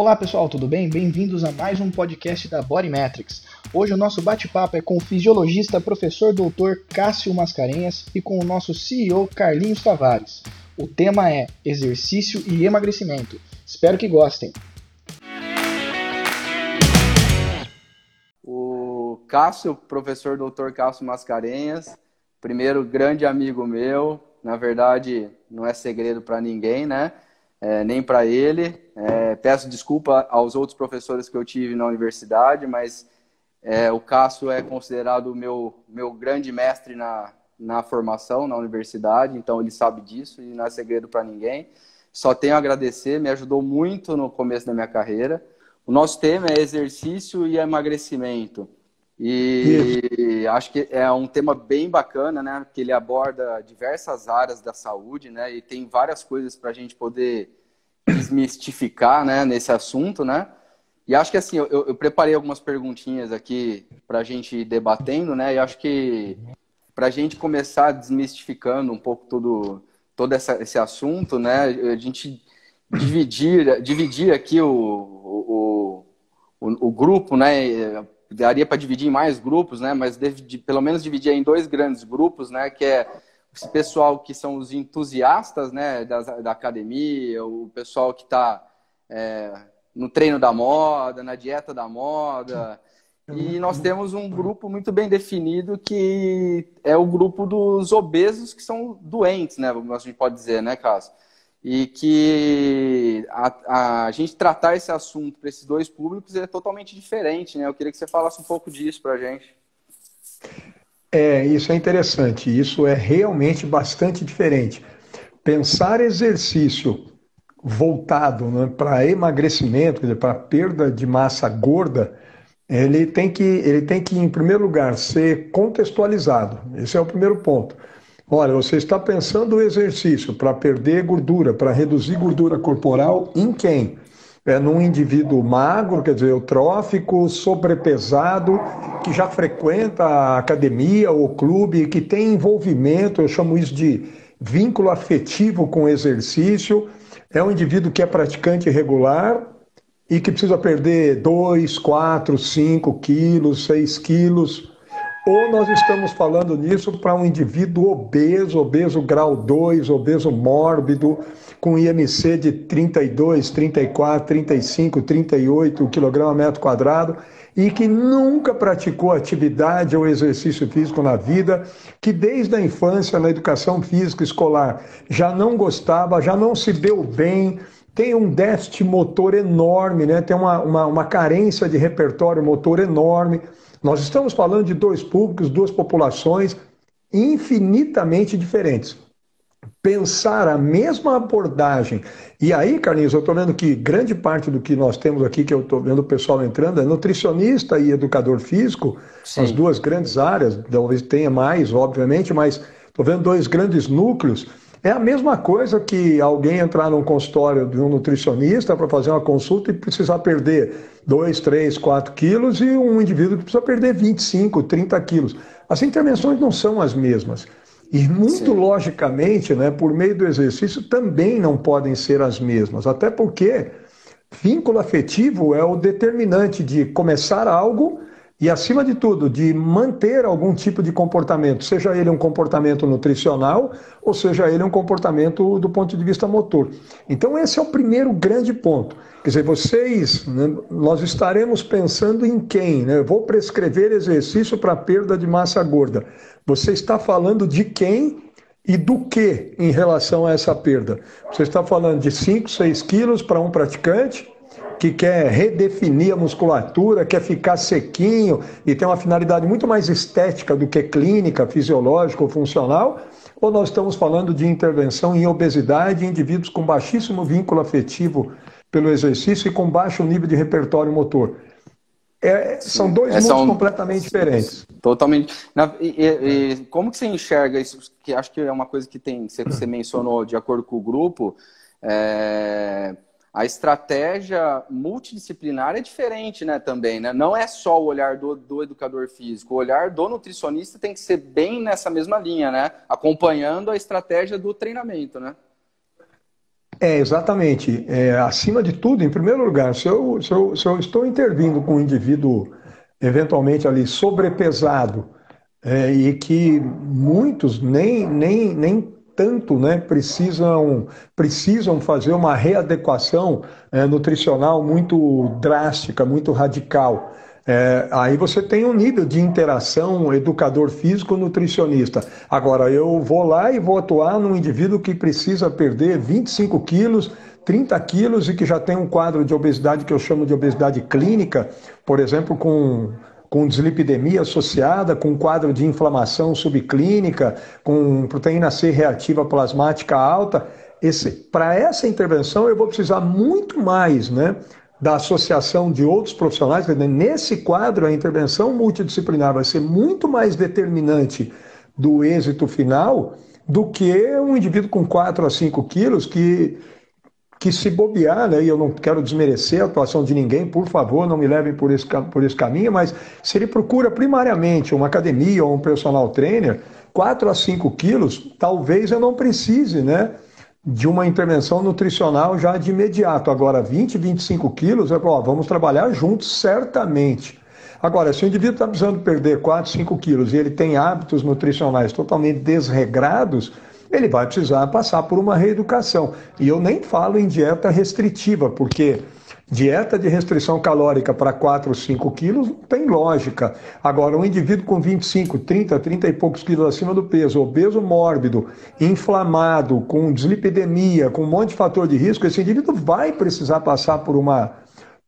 Olá pessoal, tudo bem? Bem-vindos a mais um podcast da Body Metrics. Hoje o nosso bate-papo é com o fisiologista professor doutor Cássio Mascarenhas e com o nosso CEO Carlinhos Tavares. O tema é exercício e emagrecimento. Espero que gostem. O Cássio, professor doutor Cássio Mascarenhas, primeiro grande amigo meu, na verdade não é segredo para ninguém, né? É, nem para ele. É, peço desculpa aos outros professores que eu tive na universidade, mas é, o Cássio é considerado o meu, meu grande mestre na, na formação na universidade, então ele sabe disso e não é segredo para ninguém. Só tenho a agradecer, me ajudou muito no começo da minha carreira. O nosso tema é exercício e emagrecimento. E Isso. acho que é um tema bem bacana, né? Que ele aborda diversas áreas da saúde, né? E tem várias coisas para a gente poder desmistificar, né? Nesse assunto, né? E acho que assim, eu, eu preparei algumas perguntinhas aqui para a gente ir debatendo, né? E acho que para a gente começar desmistificando um pouco todo, todo essa, esse assunto, né? A gente dividir, dividir aqui o, o, o, o grupo, né? Daria para dividir em mais grupos, né? Mas pelo menos dividir em dois grandes grupos, né? Que é esse pessoal que são os entusiastas, né? Da, da academia, o pessoal que está é, no treino da moda, na dieta da moda. E nós temos um grupo muito bem definido que é o grupo dos obesos que são doentes, né? A gente pode dizer, né, Cássio? E que a, a gente tratar esse assunto para esses dois públicos é totalmente diferente, né? Eu queria que você falasse um pouco disso para a gente. É, isso é interessante. Isso é realmente bastante diferente. Pensar exercício voltado né, para emagrecimento, para perda de massa gorda, ele tem, que, ele tem que, em primeiro lugar, ser contextualizado. Esse é o primeiro ponto. Olha, você está pensando o exercício para perder gordura, para reduzir gordura corporal em quem? É num indivíduo magro, quer dizer, eutrófico, sobrepesado, que já frequenta a academia ou clube, que tem envolvimento, eu chamo isso de vínculo afetivo com o exercício, é um indivíduo que é praticante regular e que precisa perder 2, 4, 5 quilos, 6 quilos. Ou nós estamos falando nisso para um indivíduo obeso, obeso grau 2, obeso mórbido, com IMC de 32, 34, 35, 38 kg metro quadrado e que nunca praticou atividade ou exercício físico na vida, que desde a infância, na educação física escolar, já não gostava, já não se deu bem, tem um déficit motor enorme, né? tem uma, uma, uma carência de repertório motor enorme. Nós estamos falando de dois públicos, duas populações infinitamente diferentes pensar a mesma abordagem. E aí, Carlinhos, eu estou vendo que grande parte do que nós temos aqui, que eu estou vendo o pessoal entrando, é nutricionista e educador físico, Sim. as duas grandes áreas, talvez tenha mais, obviamente, mas estou vendo dois grandes núcleos. É a mesma coisa que alguém entrar num consultório de um nutricionista para fazer uma consulta e precisar perder 2, 3, 4 quilos e um indivíduo que precisa perder 25, 30 quilos. As intervenções não são as mesmas. E muito Sim. logicamente, né, por meio do exercício, também não podem ser as mesmas. Até porque vínculo afetivo é o determinante de começar algo e, acima de tudo, de manter algum tipo de comportamento, seja ele um comportamento nutricional ou seja ele um comportamento do ponto de vista motor. Então, esse é o primeiro grande ponto. Quer dizer, vocês, né, nós estaremos pensando em quem? Né? Eu vou prescrever exercício para perda de massa gorda. Você está falando de quem e do que em relação a essa perda? Você está falando de 5, 6 quilos para um praticante que quer redefinir a musculatura, quer ficar sequinho e tem uma finalidade muito mais estética do que clínica, fisiológica ou funcional? Ou nós estamos falando de intervenção em obesidade em indivíduos com baixíssimo vínculo afetivo pelo exercício e com baixo nível de repertório motor? É, são dois é, mundos são... completamente diferentes. Totalmente. Na, e, e, como que você enxerga isso? Que acho que é uma coisa que tem, você, você mencionou de acordo com o grupo. É, a estratégia multidisciplinar é diferente, né, também, né? Não é só o olhar do, do educador físico, o olhar do nutricionista tem que ser bem nessa mesma linha, né? Acompanhando a estratégia do treinamento, né? É, exatamente. É, acima de tudo, em primeiro lugar, se eu, se, eu, se eu estou intervindo com um indivíduo eventualmente ali sobrepesado é, e que muitos nem, nem, nem tanto né, precisam, precisam fazer uma readequação é, nutricional muito drástica, muito radical. É, aí você tem um nível de interação educador físico nutricionista. Agora, eu vou lá e vou atuar num indivíduo que precisa perder 25 quilos, 30 quilos e que já tem um quadro de obesidade que eu chamo de obesidade clínica, por exemplo, com com dislipidemia associada, com quadro de inflamação subclínica, com proteína C reativa plasmática alta. Para essa intervenção eu vou precisar muito mais né, da associação de outros profissionais. Nesse quadro, a intervenção multidisciplinar vai ser muito mais determinante do êxito final do que um indivíduo com 4 a 5 quilos que que se bobear, né, e eu não quero desmerecer a atuação de ninguém, por favor, não me levem por esse, por esse caminho, mas se ele procura primariamente uma academia ou um personal trainer, 4 a 5 quilos, talvez eu não precise, né? De uma intervenção nutricional já de imediato. Agora, 20, 25 quilos, eu, ó, vamos trabalhar juntos, certamente. Agora, se o indivíduo está precisando perder 4, 5 quilos e ele tem hábitos nutricionais totalmente desregrados, ele vai precisar passar por uma reeducação. E eu nem falo em dieta restritiva, porque dieta de restrição calórica para 4 ou 5 quilos não tem lógica. Agora, um indivíduo com 25, 30, 30 e poucos quilos acima do peso, obeso mórbido, inflamado, com dislipidemia, com um monte de fator de risco, esse indivíduo vai precisar passar por uma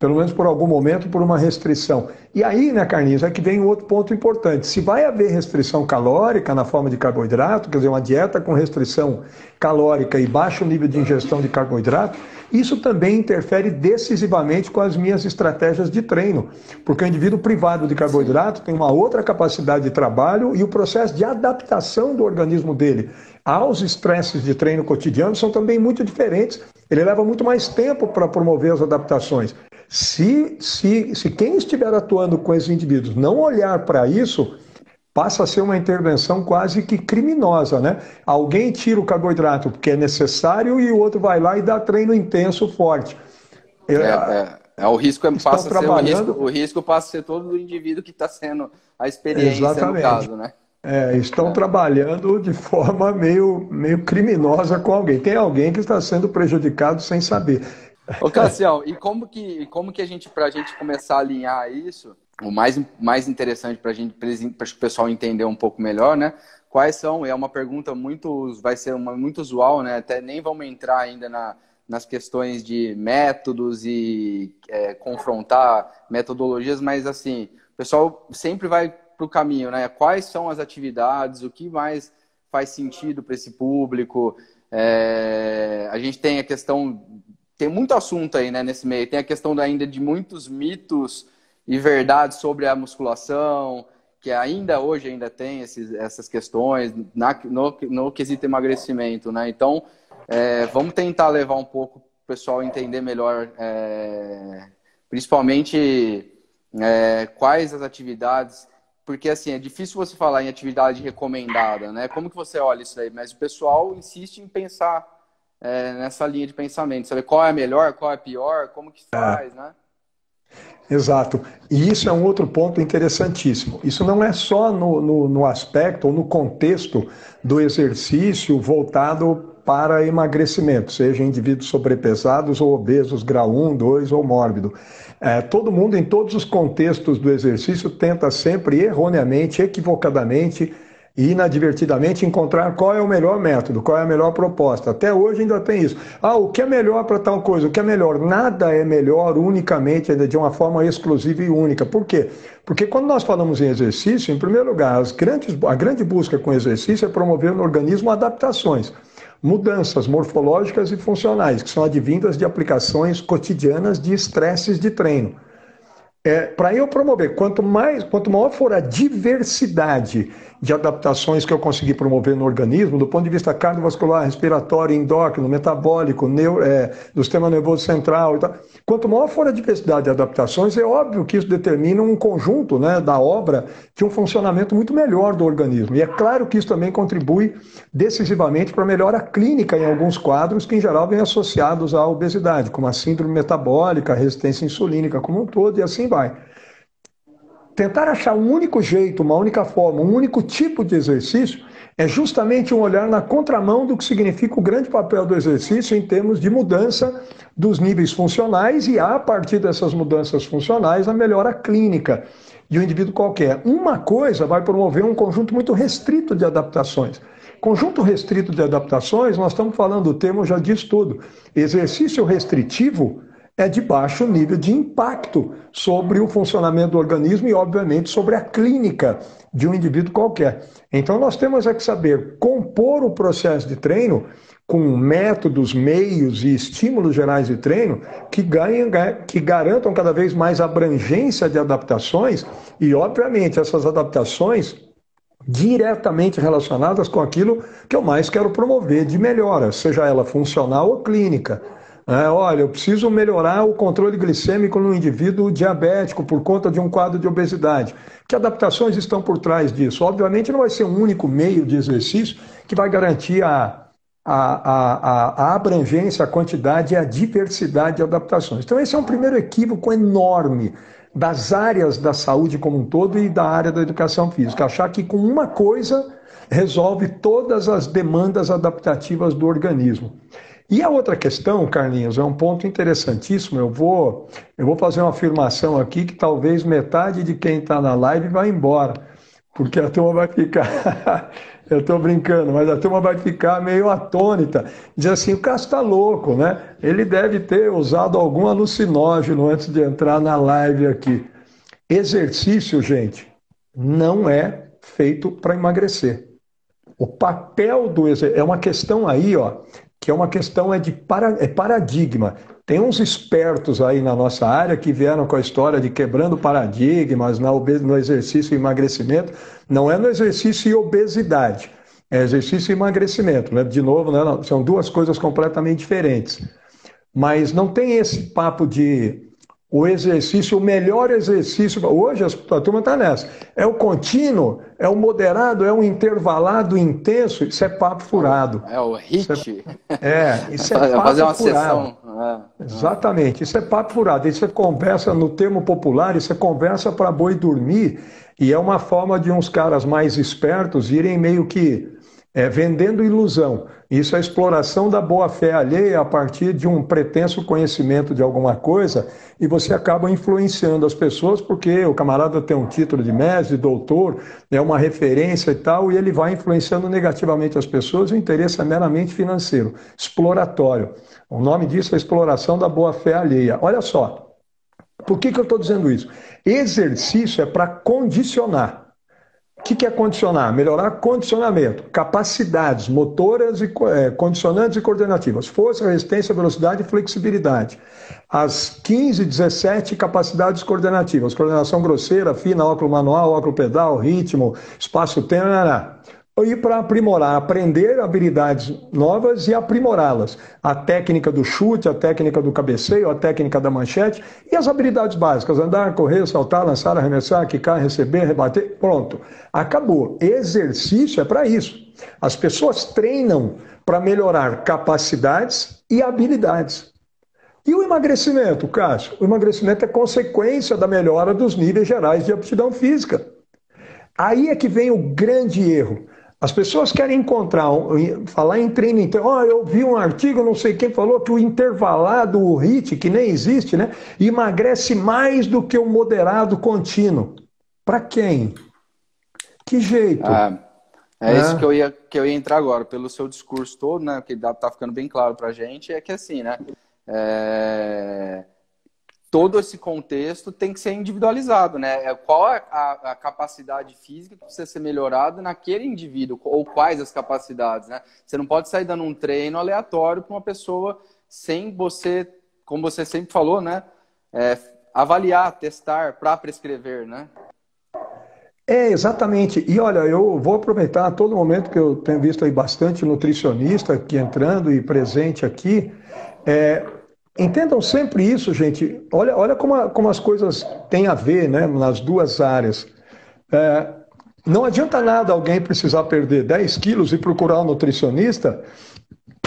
pelo menos por algum momento, por uma restrição. E aí, né, Carlinhos, é que vem outro ponto importante. Se vai haver restrição calórica na forma de carboidrato, quer dizer, uma dieta com restrição calórica e baixo nível de ingestão de carboidrato, isso também interfere decisivamente com as minhas estratégias de treino, porque o indivíduo privado de carboidrato tem uma outra capacidade de trabalho e o processo de adaptação do organismo dele aos estresses de treino cotidiano são também muito diferentes. Ele leva muito mais tempo para promover as adaptações. Se, se, se quem estiver atuando com esses indivíduos não olhar para isso, passa a ser uma intervenção quase que criminosa, né? Alguém tira o carboidrato porque é necessário e o outro vai lá e dá treino intenso forte. É, é, é o risco é, passa trabalhando... a ser o risco, o risco passa a ser todo do indivíduo que está sendo a experiência Exatamente. no caso, né? É, estão é. trabalhando de forma meio, meio criminosa com alguém. Tem alguém que está sendo prejudicado sem saber. Ô, Cassião, e como que, como que a gente, para a gente começar a alinhar isso, o mais, mais interessante para gente, para o pessoal entender um pouco melhor, né? Quais são? É uma pergunta muito, vai ser uma muito usual, né? Até nem vamos entrar ainda na, nas questões de métodos e é, confrontar metodologias, mas assim, o pessoal sempre vai para o caminho, né? Quais são as atividades, o que mais faz sentido para esse público? É, a gente tem a questão tem muito assunto aí, né, nesse meio. Tem a questão ainda de muitos mitos e verdades sobre a musculação, que ainda hoje ainda tem esses, essas questões na, no, no quesito emagrecimento, né? Então, é, vamos tentar levar um pouco o pessoal entender melhor, é, principalmente é, quais as atividades, porque assim, é difícil você falar em atividade recomendada, né? Como que você olha isso aí? Mas o pessoal insiste em pensar é, nessa linha de pensamento, saber qual é a melhor, qual é a pior, como que é. faz, é. né? Exato. E isso é um outro ponto interessantíssimo. Isso não é só no, no, no aspecto ou no contexto do exercício voltado para emagrecimento, seja indivíduos sobrepesados ou obesos, grau 1, 2 ou mórbido. É, todo mundo, em todos os contextos do exercício, tenta sempre, erroneamente, equivocadamente, e inadvertidamente encontrar qual é o melhor método, qual é a melhor proposta. Até hoje ainda tem isso. Ah, o que é melhor para tal coisa? O que é melhor? Nada é melhor unicamente, de uma forma exclusiva e única. Por quê? Porque quando nós falamos em exercício, em primeiro lugar, as grandes, a grande busca com exercício é promover no organismo adaptações mudanças morfológicas e funcionais, que são advindas de aplicações cotidianas de estresses de treino. É, para eu promover, quanto mais, quanto maior for a diversidade de adaptações que eu consegui promover no organismo, do ponto de vista cardiovascular, respiratório, endócrino, metabólico, neuro, é, do sistema nervoso central e tal. Quanto maior for a diversidade de adaptações, é óbvio que isso determina um conjunto né, da obra de um funcionamento muito melhor do organismo. E é claro que isso também contribui decisivamente para a melhora clínica em alguns quadros que, em geral, vêm associados à obesidade, como a síndrome metabólica, a resistência insulínica como um todo, e assim vai tentar achar um único jeito, uma única forma, um único tipo de exercício, é justamente um olhar na contramão do que significa o grande papel do exercício em termos de mudança dos níveis funcionais e, a partir dessas mudanças funcionais, a melhora clínica de um indivíduo qualquer. Uma coisa vai promover um conjunto muito restrito de adaptações. Conjunto restrito de adaptações, nós estamos falando, o termo já diz tudo. Exercício restritivo é de baixo nível de impacto sobre o funcionamento do organismo e, obviamente, sobre a clínica de um indivíduo qualquer. Então, nós temos é que saber compor o processo de treino com métodos, meios e estímulos gerais de treino que, ganhem, que garantam cada vez mais abrangência de adaptações e, obviamente, essas adaptações diretamente relacionadas com aquilo que eu mais quero promover de melhora, seja ela funcional ou clínica. É, olha, eu preciso melhorar o controle glicêmico no indivíduo diabético por conta de um quadro de obesidade. Que adaptações estão por trás disso? Obviamente não vai ser um único meio de exercício que vai garantir a, a, a, a abrangência, a quantidade e a diversidade de adaptações. Então, esse é um primeiro equívoco enorme das áreas da saúde como um todo e da área da educação física. Achar que com uma coisa resolve todas as demandas adaptativas do organismo. E a outra questão, Carlinhos, é um ponto interessantíssimo. Eu vou, eu vou fazer uma afirmação aqui que talvez metade de quem está na live vá embora, porque a turma vai ficar. eu estou brincando, mas a turma vai ficar meio atônita. Diz assim: o Cássio está louco, né? Ele deve ter usado algum alucinógeno antes de entrar na live aqui. Exercício, gente, não é feito para emagrecer. O papel do exercício é uma questão aí, ó, que é uma questão é de para, é paradigma. Tem uns espertos aí na nossa área que vieram com a história de quebrando paradigmas na no exercício e emagrecimento. Não é no exercício e obesidade, é exercício e emagrecimento. Né? De novo, né? são duas coisas completamente diferentes. Mas não tem esse papo de o exercício, o melhor exercício, hoje a turma está nessa, é o contínuo, é o moderado, é o intervalado intenso, isso é papo furado. É o HIT. É, é, isso é papo Fazer uma furado. Sessão. É. Exatamente, isso é papo furado, isso é conversa, no termo popular, isso é conversa para boi dormir, e é uma forma de uns caras mais espertos irem meio que é, vendendo ilusão. Isso é exploração da boa-fé alheia a partir de um pretenso conhecimento de alguma coisa e você acaba influenciando as pessoas porque o camarada tem um título de mestre, doutor, é uma referência e tal, e ele vai influenciando negativamente as pessoas. O interesse é meramente financeiro, exploratório. O nome disso é exploração da boa-fé alheia. Olha só, por que, que eu estou dizendo isso? Exercício é para condicionar. O que, que é condicionar? Melhorar condicionamento, capacidades motoras e é, condicionantes e coordenativas, força, resistência, velocidade e flexibilidade. As 15, 17 capacidades coordenativas, coordenação grosseira, fina, óculo manual, óculo pedal, ritmo, espaço-tempo, e para aprimorar, aprender habilidades novas e aprimorá-las. A técnica do chute, a técnica do cabeceio, a técnica da manchete e as habilidades básicas: andar, correr, saltar, lançar, arremessar, quicar, receber, rebater. Pronto, acabou. Exercício é para isso. As pessoas treinam para melhorar capacidades e habilidades. E o emagrecimento, Cássio? O emagrecimento é consequência da melhora dos níveis gerais de aptidão física. Aí é que vem o grande erro. As pessoas querem encontrar, falar em treino interno. Oh, eu vi um artigo, não sei quem falou, que o intervalado, o HIT, que nem existe, né? Emagrece mais do que o moderado contínuo. Para quem? Que jeito? Ah, é, é, isso que eu, ia, que eu ia entrar agora. Pelo seu discurso todo, né? Que tá ficando bem claro para a gente, é que assim, né? É todo esse contexto tem que ser individualizado, né? É, qual a, a, capacidade física que precisa ser melhorada naquele indivíduo, ou quais as capacidades, né? Você não pode sair dando um treino aleatório para uma pessoa sem você, como você sempre falou, né? É, avaliar, testar para prescrever, né? É, exatamente. E olha, eu vou aproveitar todo momento que eu tenho visto aí bastante nutricionista aqui entrando e presente aqui. É, entendam sempre isso, gente. Olha, olha como, a, como as coisas têm a ver né, nas duas áreas. É, não adianta nada alguém precisar perder 10 quilos e procurar um nutricionista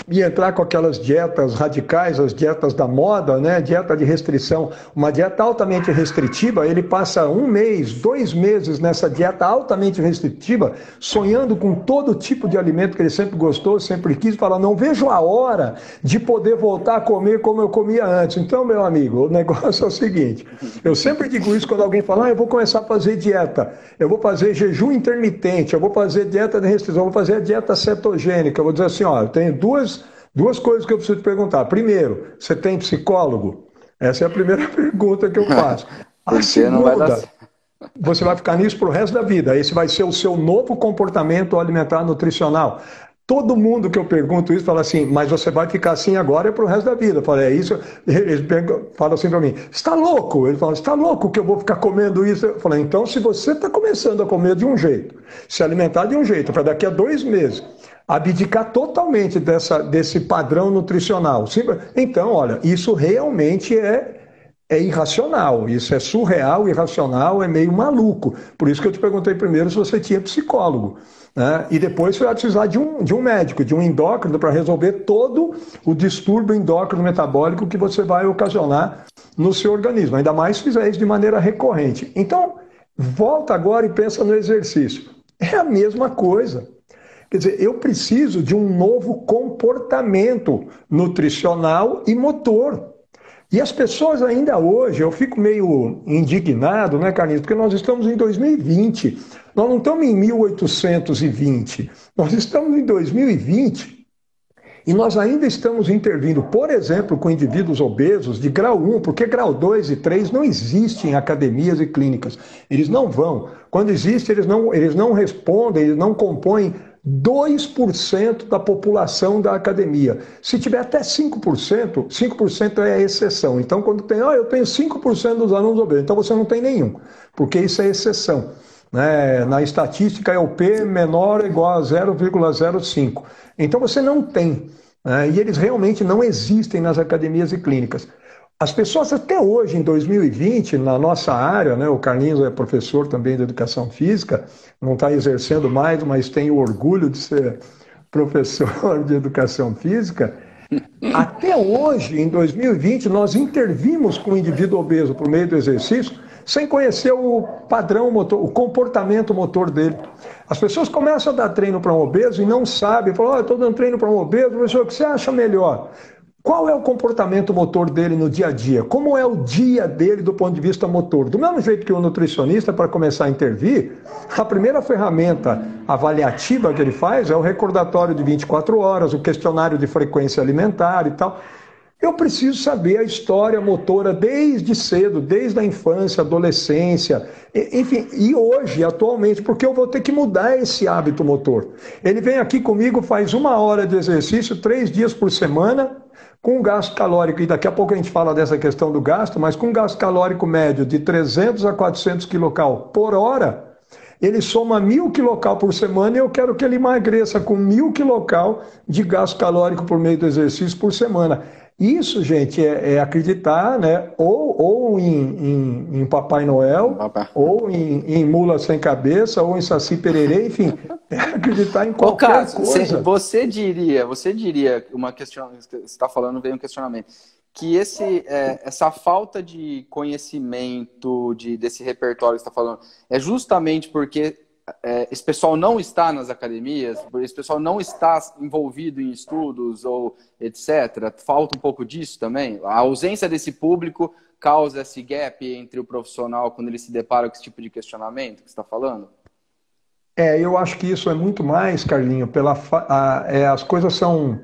e entrar com aquelas dietas radicais, as dietas da moda, né? Dieta de restrição, uma dieta altamente restritiva, ele passa um mês, dois meses nessa dieta altamente restritiva, sonhando com todo tipo de alimento que ele sempre gostou, sempre quis, fala, não vejo a hora de poder voltar a comer como eu comia antes. Então, meu amigo, o negócio é o seguinte, eu sempre digo isso quando alguém fala, ah, eu vou começar a fazer dieta, eu vou fazer jejum intermitente, eu vou fazer dieta de restrição, eu vou fazer a dieta cetogênica, eu vou dizer assim, ó, eu tenho duas Duas coisas que eu preciso te perguntar. Primeiro, você tem psicólogo? Essa é a primeira pergunta que eu faço. A segunda, você vai ficar nisso para o resto da vida. Esse vai ser o seu novo comportamento alimentar nutricional. Todo mundo que eu pergunto isso fala assim, mas você vai ficar assim agora é para o resto da vida. Eu falei, é isso. Eles falam assim para mim, está louco? Ele fala, está louco que eu vou ficar comendo isso? Eu falei, então se você está começando a comer de um jeito, se alimentar de um jeito, para daqui a dois meses abdicar totalmente dessa, desse padrão nutricional. Então, olha, isso realmente é, é irracional, isso é surreal, irracional, é meio maluco. Por isso que eu te perguntei primeiro se você tinha psicólogo. Né? E depois você vai precisar de um, de um médico, de um endócrino, para resolver todo o distúrbio endócrino metabólico que você vai ocasionar no seu organismo, ainda mais se fizer isso de maneira recorrente. Então, volta agora e pensa no exercício. É a mesma coisa. Quer dizer, eu preciso de um novo comportamento nutricional e motor. E as pessoas ainda hoje, eu fico meio indignado, né, Carlinhos? Porque nós estamos em 2020, nós não estamos em 1820, nós estamos em 2020 e nós ainda estamos intervindo, por exemplo, com indivíduos obesos de grau 1, porque grau 2 e 3 não existem em academias e clínicas. Eles não vão. Quando existe, eles não, eles não respondem, eles não compõem 2% da população da academia. Se tiver até 5%, 5% é a exceção. Então, quando tem, ah, eu tenho 5% dos alunos obesos, então você não tem nenhum, porque isso é exceção. Né? Na estatística é o P menor ou igual a 0,05. Então você não tem. Né? E eles realmente não existem nas academias e clínicas. As pessoas até hoje, em 2020, na nossa área, né, o Carlinhos é professor também de educação física, não está exercendo mais, mas tem o orgulho de ser professor de educação física. Até hoje, em 2020, nós intervimos com o indivíduo obeso por meio do exercício, sem conhecer o padrão motor, o comportamento motor dele. As pessoas começam a dar treino para um obeso e não sabem, falam, oh, estou dando treino para um obeso, professor, o que você acha melhor? Qual é o comportamento motor dele no dia a dia? Como é o dia dele do ponto de vista motor? Do mesmo jeito que o nutricionista, para começar a intervir, a primeira ferramenta avaliativa que ele faz é o recordatório de 24 horas, o questionário de frequência alimentar e tal. Eu preciso saber a história motora desde cedo, desde a infância, adolescência, enfim, e hoje, atualmente, porque eu vou ter que mudar esse hábito motor. Ele vem aqui comigo, faz uma hora de exercício, três dias por semana, com gasto calórico, e daqui a pouco a gente fala dessa questão do gasto, mas com gasto calórico médio de 300 a 400 quilocal por hora, ele soma mil quilocal por semana e eu quero que ele emagreça com mil quilocal de gasto calórico por meio do exercício por semana. Isso, gente, é, é acreditar, né? Ou, ou em, em, em Papai Noel, ou em, em, Mula Sem Cabeça, ou em Saci Pererê, enfim, é acreditar em qualquer Ô, coisa. Você diria, você diria, uma questão, você está falando, veio um questionamento, que esse, é, essa falta de conhecimento de, desse repertório que você está falando é justamente porque é, esse pessoal não está nas academias, esse pessoal não está envolvido em estudos ou etc. Falta um pouco disso também. A ausência desse público causa esse gap entre o profissional quando ele se depara com esse tipo de questionamento que você está falando? É, eu acho que isso é muito mais, Carlinho, pela a, é, as coisas são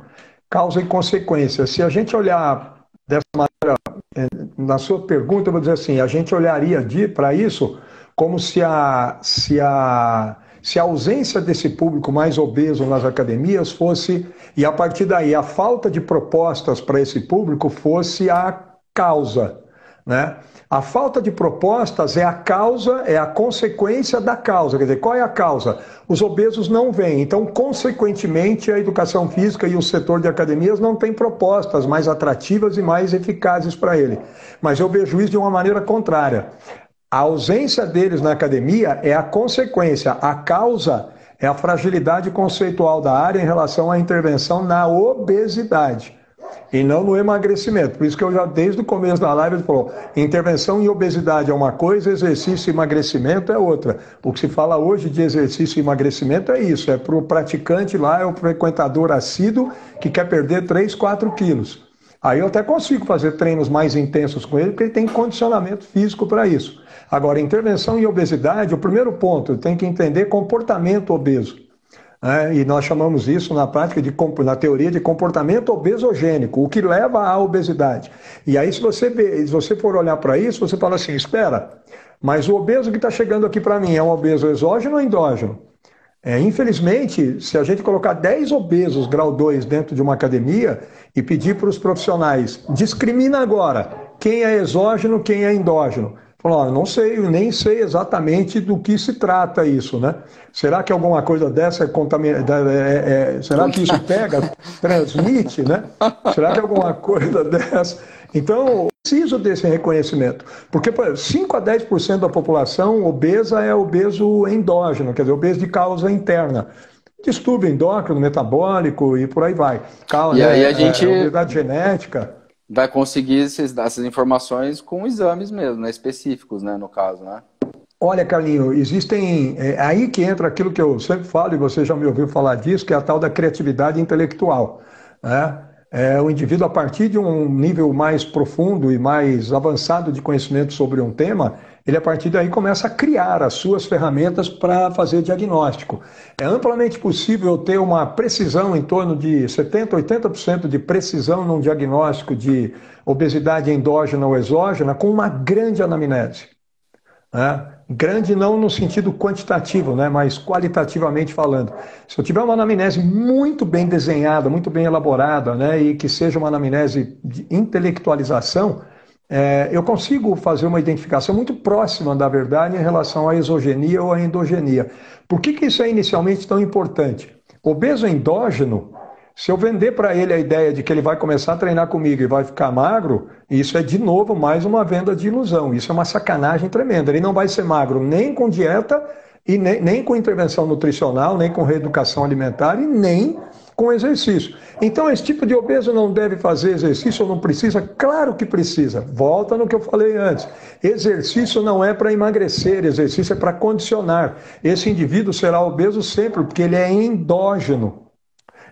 causa e consequência. Se a gente olhar dessa maneira, é, na sua pergunta, eu vou dizer assim, a gente olharia para isso como se a, se a, se a ausência desse público mais obeso nas academias fosse, e a partir daí a falta de propostas para esse público fosse a causa. Né? A falta de propostas é a causa, é a consequência da causa. Quer dizer, qual é a causa? Os obesos não vêm. Então, consequentemente, a educação física e o setor de academias não têm propostas mais atrativas e mais eficazes para ele. Mas eu vejo isso de uma maneira contrária. A ausência deles na academia é a consequência, a causa é a fragilidade conceitual da área em relação à intervenção na obesidade e não no emagrecimento. Por isso que eu já, desde o começo da live, ele falou: intervenção em obesidade é uma coisa, exercício e emagrecimento é outra. O que se fala hoje de exercício e emagrecimento é isso: é para o praticante lá, é o frequentador assíduo que quer perder 3, 4 quilos. Aí eu até consigo fazer treinos mais intensos com ele, porque ele tem condicionamento físico para isso. Agora, intervenção em obesidade, o primeiro ponto, tem que entender comportamento obeso. É, e nós chamamos isso na prática de na teoria de comportamento obesogênico, o que leva à obesidade. E aí, se você, se você for olhar para isso, você fala assim: espera, mas o obeso que está chegando aqui para mim é um obeso exógeno ou endógeno? É, infelizmente, se a gente colocar 10 obesos grau 2 dentro de uma academia e pedir para os profissionais, discrimina agora quem é exógeno, quem é endógeno. Falou, não sei, eu nem sei exatamente do que se trata isso, né? Será que alguma coisa dessa é contaminada? É, é, será que isso pega, transmite, né? Será que alguma coisa dessa? Então, preciso desse reconhecimento, porque 5 a 10% da população obesa é obeso endógeno, quer dizer, obeso de causa interna distúrbio endócrino, metabólico e por aí vai. Causa, e aí a é, gente... É, genética vai conseguir esses, essas informações com exames mesmo, né? específicos, né, no caso, né? Olha, Carlinho, existem. É aí que entra aquilo que eu sempre falo, e você já me ouviu falar disso, que é a tal da criatividade intelectual. Né? É, o indivíduo, a partir de um nível mais profundo e mais avançado de conhecimento sobre um tema, ele a partir daí começa a criar as suas ferramentas para fazer diagnóstico. É amplamente possível ter uma precisão em torno de 70%, 80% de precisão num diagnóstico de obesidade endógena ou exógena com uma grande anamnese. Né? Grande não no sentido quantitativo, né? mas qualitativamente falando. Se eu tiver uma anamnese muito bem desenhada, muito bem elaborada, né? e que seja uma anamnese de intelectualização, é, eu consigo fazer uma identificação muito próxima da verdade em relação à exogenia ou à endogenia. Por que, que isso é inicialmente tão importante? Obeso endógeno, se eu vender para ele a ideia de que ele vai começar a treinar comigo e vai ficar magro, isso é de novo mais uma venda de ilusão. Isso é uma sacanagem tremenda. Ele não vai ser magro nem com dieta e nem, nem com intervenção nutricional, nem com reeducação alimentar e nem com exercício. Então, esse tipo de obeso não deve fazer exercício ou não precisa? Claro que precisa. Volta no que eu falei antes. Exercício não é para emagrecer, exercício é para condicionar. Esse indivíduo será obeso sempre, porque ele é endógeno.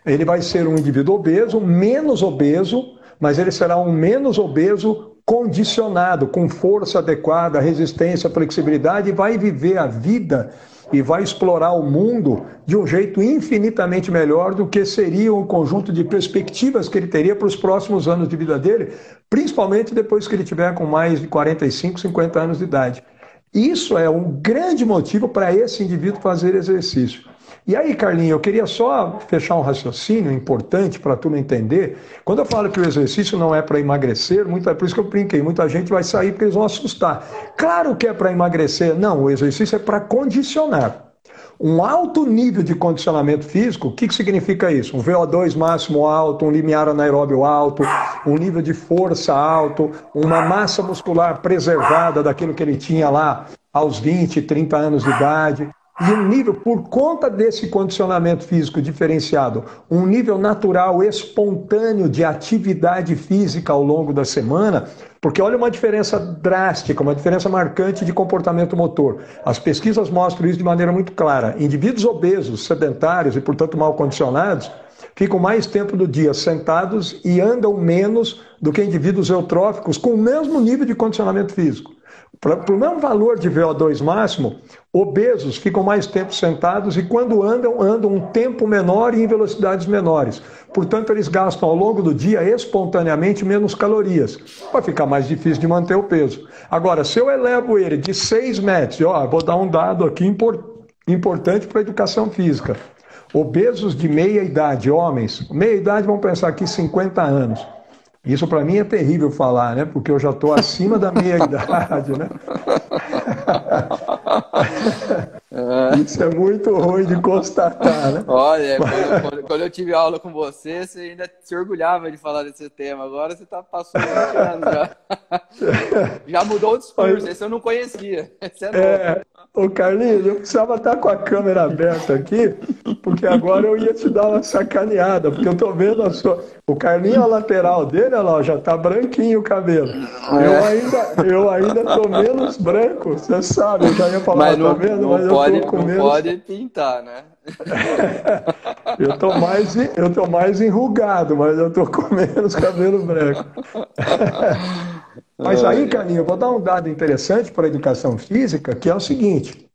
Ele vai ser um indivíduo obeso, menos obeso, mas ele será um menos obeso condicionado, com força adequada, resistência, flexibilidade, e vai viver a vida e vai explorar o mundo de um jeito infinitamente melhor do que seria um conjunto de perspectivas que ele teria para os próximos anos de vida dele, principalmente depois que ele tiver com mais de 45, 50 anos de idade. Isso é um grande motivo para esse indivíduo fazer exercício. E aí, Carlinhos, eu queria só fechar um raciocínio importante para a turma entender. Quando eu falo que o exercício não é para emagrecer, muita, por isso que eu brinquei, muita gente vai sair porque eles vão assustar. Claro que é para emagrecer. Não, o exercício é para condicionar. Um alto nível de condicionamento físico, o que, que significa isso? Um VO2 máximo alto, um limiar anaeróbio alto, um nível de força alto, uma massa muscular preservada daquilo que ele tinha lá aos 20, 30 anos de idade e um nível, por conta desse condicionamento físico diferenciado, um nível natural, espontâneo de atividade física ao longo da semana, porque olha uma diferença drástica, uma diferença marcante de comportamento motor. As pesquisas mostram isso de maneira muito clara. Indivíduos obesos, sedentários e, portanto, mal condicionados, ficam mais tempo do dia sentados e andam menos do que indivíduos eutróficos com o mesmo nível de condicionamento físico. Para o mesmo valor de VO2 máximo, obesos ficam mais tempo sentados e quando andam, andam um tempo menor e em velocidades menores. Portanto, eles gastam ao longo do dia espontaneamente menos calorias. Vai ficar mais difícil de manter o peso. Agora, se eu elevo ele de 6 metros, ó, vou dar um dado aqui importante para a educação física. Obesos de meia idade, homens, meia idade, vamos pensar aqui 50 anos. Isso para mim é terrível falar, né? Porque eu já estou acima da meia idade, né? Isso é muito ruim de constatar, né? Olha, quando, quando, eu tive aula com você, você ainda se orgulhava de falar desse tema. Agora você está passando 20 anos já. Já mudou o discurso, esse eu não conhecia. Esse é, é Ô Carlinhos, eu precisava estar com a câmera aberta aqui, porque agora eu ia te dar uma sacaneada, porque eu tô vendo a sua. O Carlinhos, a lateral dele, olha lá, já tá branquinho o cabelo. É. Eu ainda, eu ainda tô menos branco, você sabe, eu já ia falar, mas não, tá vendo? Não mas pode, eu tô com não menos... pode pintar, né? eu, tô mais, eu tô mais enrugado, mas eu tô com menos cabelo branco. Mas aí, Carlinhos, eu vou dar um dado interessante para a educação física, que é o seguinte.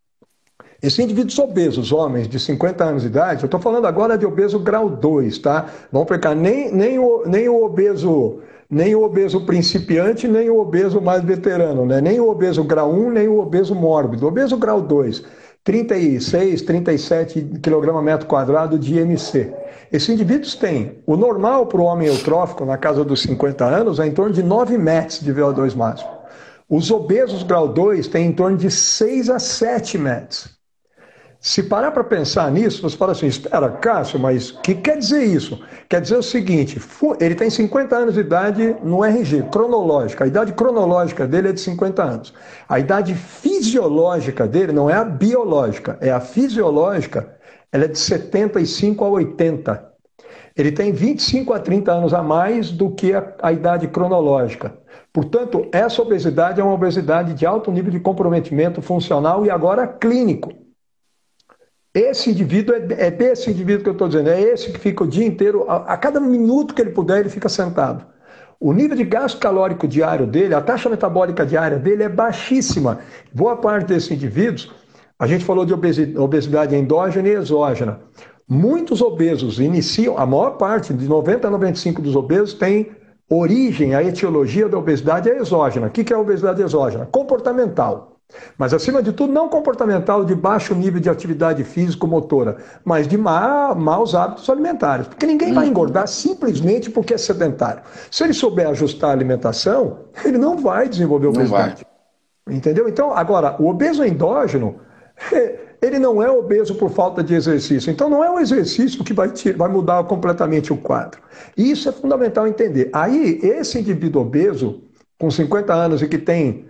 Esses indivíduos obesos, homens de 50 anos de idade, eu estou falando agora de obeso grau 2, tá? Vamos pegar nem, nem, o, nem o obeso nem o obeso principiante, nem o obeso mais veterano, né? nem o obeso grau 1, nem o obeso mórbido. Obeso grau 2, 36, 37 kg metro quadrado de IMC. Esses indivíduos têm, o normal para o homem eutrófico, na casa dos 50 anos, é em torno de 9 metros de VO2 máximo. Os obesos grau 2 têm em torno de 6 a 7 metros. Se parar para pensar nisso, você fala assim: espera, Cássio, mas o que quer dizer isso? Quer dizer o seguinte: ele tem 50 anos de idade no RG, cronológica. A idade cronológica dele é de 50 anos. A idade fisiológica dele não é a biológica, é a fisiológica, ela é de 75 a 80. Ele tem 25 a 30 anos a mais do que a, a idade cronológica. Portanto, essa obesidade é uma obesidade de alto nível de comprometimento funcional e agora clínico. Esse indivíduo é, é desse indivíduo que eu estou dizendo, é esse que fica o dia inteiro, a, a, cada minuto que ele puder, ele fica sentado. O nível de gasto calórico diário dele, a taxa metabólica diária dele é baixíssima. Boa parte desses indivíduos, a gente falou de obesidade endógena e exógena. Muitos obesos iniciam, a maior parte, de 90 a 95 dos obesos, tem origem, a etiologia da obesidade é exógena. O que é a obesidade exógena? Comportamental. Mas, acima de tudo, não comportamental de baixo nível de atividade físico-motora, mas de má, maus hábitos alimentares. Porque ninguém vai engordar simplesmente porque é sedentário. Se ele souber ajustar a alimentação, ele não vai desenvolver obesidade. Entendeu? Então, agora, o obeso endógeno, ele não é obeso por falta de exercício. Então, não é o exercício que vai, vai mudar completamente o quadro. E isso é fundamental entender. Aí, esse indivíduo obeso, com 50 anos e que tem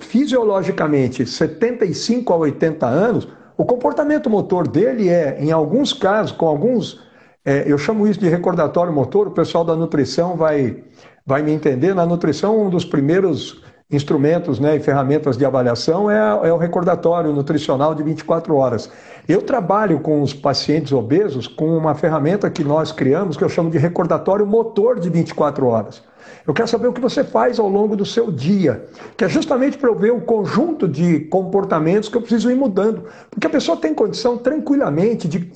fisiologicamente 75 a 80 anos, o comportamento motor dele é, em alguns casos, com alguns, é, eu chamo isso de recordatório motor, o pessoal da nutrição vai, vai me entender. Na nutrição, um dos primeiros instrumentos né, e ferramentas de avaliação é, é o recordatório nutricional de 24 horas. Eu trabalho com os pacientes obesos com uma ferramenta que nós criamos, que eu chamo de recordatório motor de 24 horas. Eu quero saber o que você faz ao longo do seu dia, que é justamente para eu ver o conjunto de comportamentos que eu preciso ir mudando. Porque a pessoa tem condição tranquilamente de,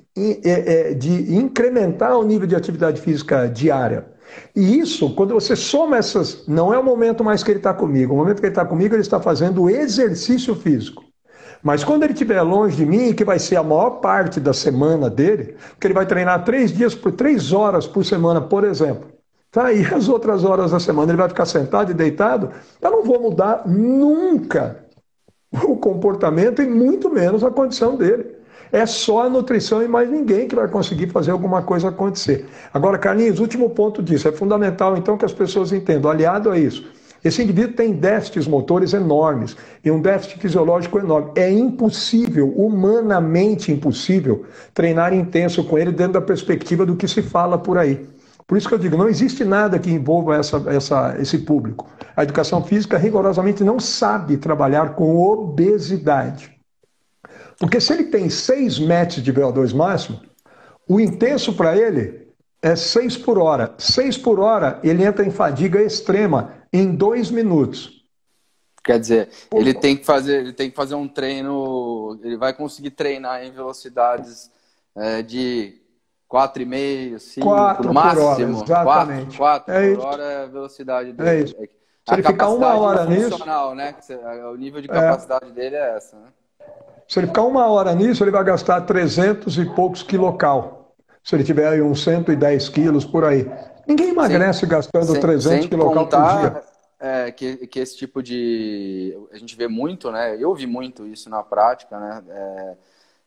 de incrementar o nível de atividade física diária. E isso, quando você soma essas, não é o momento mais que ele está comigo. O momento que ele está comigo, ele está fazendo exercício físico. Mas quando ele estiver longe de mim, que vai ser a maior parte da semana dele, porque ele vai treinar três dias por três horas por semana, por exemplo. Tá? E as outras horas da semana ele vai ficar sentado e deitado. Eu não vou mudar nunca o comportamento e muito menos a condição dele. É só a nutrição e mais ninguém que vai conseguir fazer alguma coisa acontecer. Agora, Carlinhos, último ponto disso. É fundamental, então, que as pessoas entendam. Aliado a isso, esse indivíduo tem déficits motores enormes e um déficit fisiológico enorme. É impossível, humanamente impossível, treinar intenso com ele dentro da perspectiva do que se fala por aí. Por isso que eu digo, não existe nada que envolva essa, essa, esse público. A educação física rigorosamente não sabe trabalhar com obesidade. Porque se ele tem 6 metros de VO2 máximo, o intenso para ele é 6 por hora. 6 por hora, ele entra em fadiga extrema em 2 minutos. Quer dizer, ele tem que fazer, ele tem que fazer um treino, ele vai conseguir treinar em velocidades é, de 4,5, 5 4 no máximo. Hora, exatamente. 4, 4 é por hora é a velocidade dele. É isso. Se ele ficar uma hora nisso. Né? O nível de capacidade é. dele é essa. Né? Se ele ficar uma hora nisso, ele vai gastar 300 e poucos quilocal. Se ele tiver aí uns 110 quilos por aí. Ninguém emagrece sem, gastando sem, 300 quilocal por dia. É, que, que esse tipo de. A gente vê muito, né? Eu vi muito isso na prática, né? É,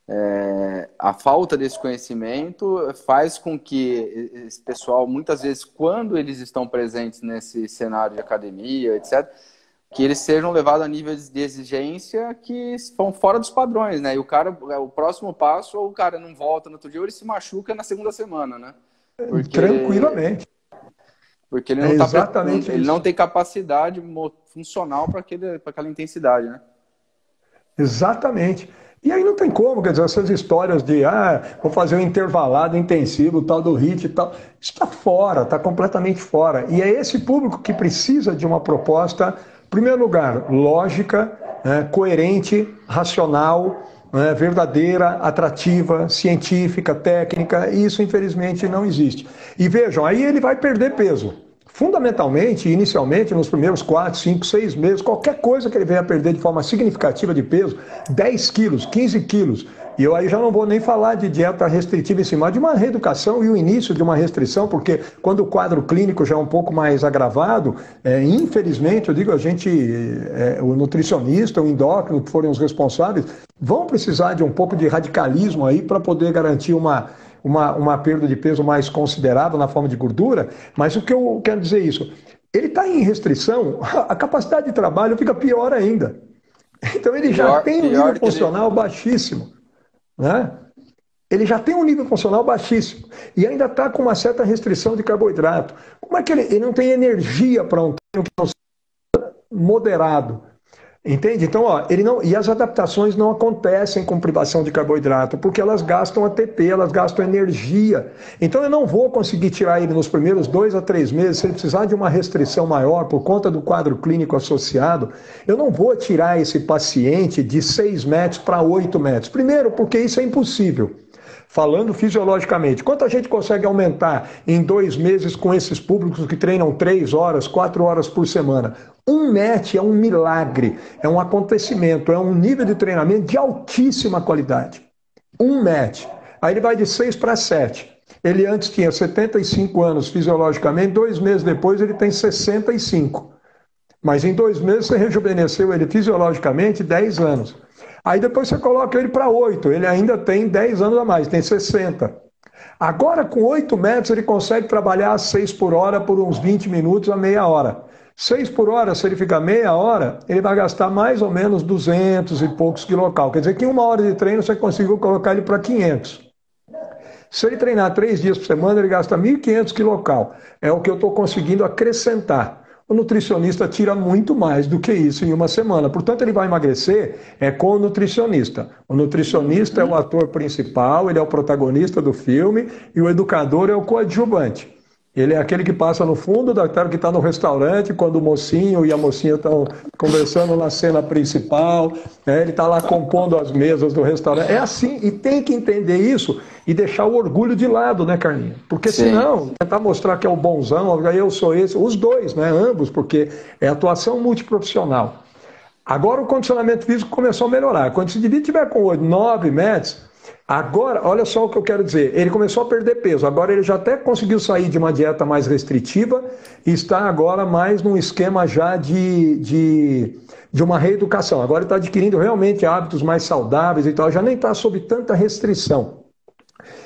é, a falta desse conhecimento faz com que esse pessoal, muitas vezes, quando eles estão presentes nesse cenário de academia, etc., que eles sejam levados a níveis de exigência que vão fora dos padrões, né? E o cara, o próximo passo, ou o cara não volta no outro dia, ou ele se machuca na segunda semana, né? Porque, Tranquilamente. Porque ele não, é tá, ele não tem capacidade funcional para aquela intensidade, né? Exatamente. E aí não tem como, quer dizer, essas histórias de ah, vou fazer um intervalado intensivo, tal do HIT e tal, está fora, está completamente fora. E é esse público que precisa de uma proposta, primeiro lugar, lógica, né, coerente, racional, né, verdadeira, atrativa, científica, técnica, isso infelizmente não existe. E vejam, aí ele vai perder peso. Fundamentalmente, inicialmente, nos primeiros 4, 5, 6 meses, qualquer coisa que ele venha perder de forma significativa de peso, 10 quilos, 15 quilos, e eu aí já não vou nem falar de dieta restritiva em cima, de uma reeducação e o início de uma restrição, porque quando o quadro clínico já é um pouco mais agravado, é, infelizmente, eu digo, a gente, é, o nutricionista, o endócrino, que forem os responsáveis, vão precisar de um pouco de radicalismo aí para poder garantir uma uma, uma perda de peso mais considerável na forma de gordura, mas o que eu quero dizer é isso? Ele está em restrição, a capacidade de trabalho fica pior ainda. Então ele já pior, tem um nível funcional ele... baixíssimo. Né? Ele já tem um nível funcional baixíssimo e ainda está com uma certa restrição de carboidrato. Como é que ele, ele não tem energia para um treino moderado? Entende? Então, ó, ele não. E as adaptações não acontecem com privação de carboidrato, porque elas gastam ATP, elas gastam energia. Então eu não vou conseguir tirar ele nos primeiros dois a três meses, se ele precisar de uma restrição maior por conta do quadro clínico associado, eu não vou tirar esse paciente de 6 metros para 8 metros. Primeiro, porque isso é impossível falando fisiologicamente. Quanto a gente consegue aumentar em dois meses com esses públicos que treinam três horas, quatro horas por semana? Um match é um milagre, é um acontecimento, é um nível de treinamento de altíssima qualidade. Um match. Aí ele vai de 6 para 7. Ele antes tinha 75 anos fisiologicamente, dois meses depois ele tem 65. Mas em dois meses você rejuvenesceu ele fisiologicamente 10 anos. Aí depois você coloca ele para 8, ele ainda tem 10 anos a mais, tem 60. Agora com 8 metros ele consegue trabalhar 6 por hora por uns 20 minutos a meia hora. 6 por hora, se ele ficar meia hora, ele vai gastar mais ou menos 200 e poucos quilocal. Quer dizer que em uma hora de treino você conseguiu colocar ele para 500. Se ele treinar três dias por semana, ele gasta 1.500 quilocal. É o que eu estou conseguindo acrescentar. O nutricionista tira muito mais do que isso em uma semana. Portanto, ele vai emagrecer é com o nutricionista. O nutricionista é o ator principal, ele é o protagonista do filme e o educador é o coadjuvante. Ele é aquele que passa no fundo da tela, que está no restaurante, quando o mocinho e a mocinha estão conversando na cena principal, né? ele está lá compondo as mesas do restaurante. É assim, e tem que entender isso e deixar o orgulho de lado, né, Carlinhos? Porque Sim. senão, tentar mostrar que é o bonzão, eu sou esse, os dois, né, ambos, porque é atuação multiprofissional. Agora o condicionamento físico começou a melhorar. Quando esse indivíduo tiver com 8, 9 metros, Agora, olha só o que eu quero dizer. Ele começou a perder peso. Agora ele já até conseguiu sair de uma dieta mais restritiva e está agora mais num esquema já de, de, de uma reeducação. Agora ele está adquirindo realmente hábitos mais saudáveis e tal. Já nem está sob tanta restrição.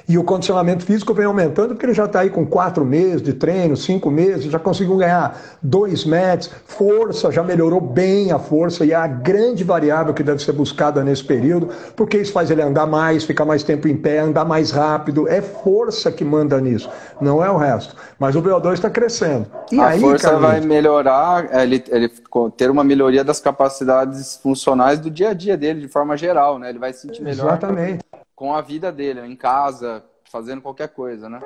E o condicionamento físico vem aumentando porque ele já está aí com quatro meses de treino, cinco meses, já conseguiu ganhar dois metros, força, já melhorou bem a força e é a grande variável que deve ser buscada nesse período, porque isso faz ele andar mais, ficar mais tempo em pé, andar mais rápido. É força que manda nisso, não é o resto. Mas o VO2 está crescendo. E a aí, força Carlinhos, vai melhorar, ele, ele ter uma melhoria das capacidades funcionais do dia a dia dele, de forma geral, né? Ele vai se sentir melhor. Exatamente com a vida dele, em casa, fazendo qualquer coisa, né?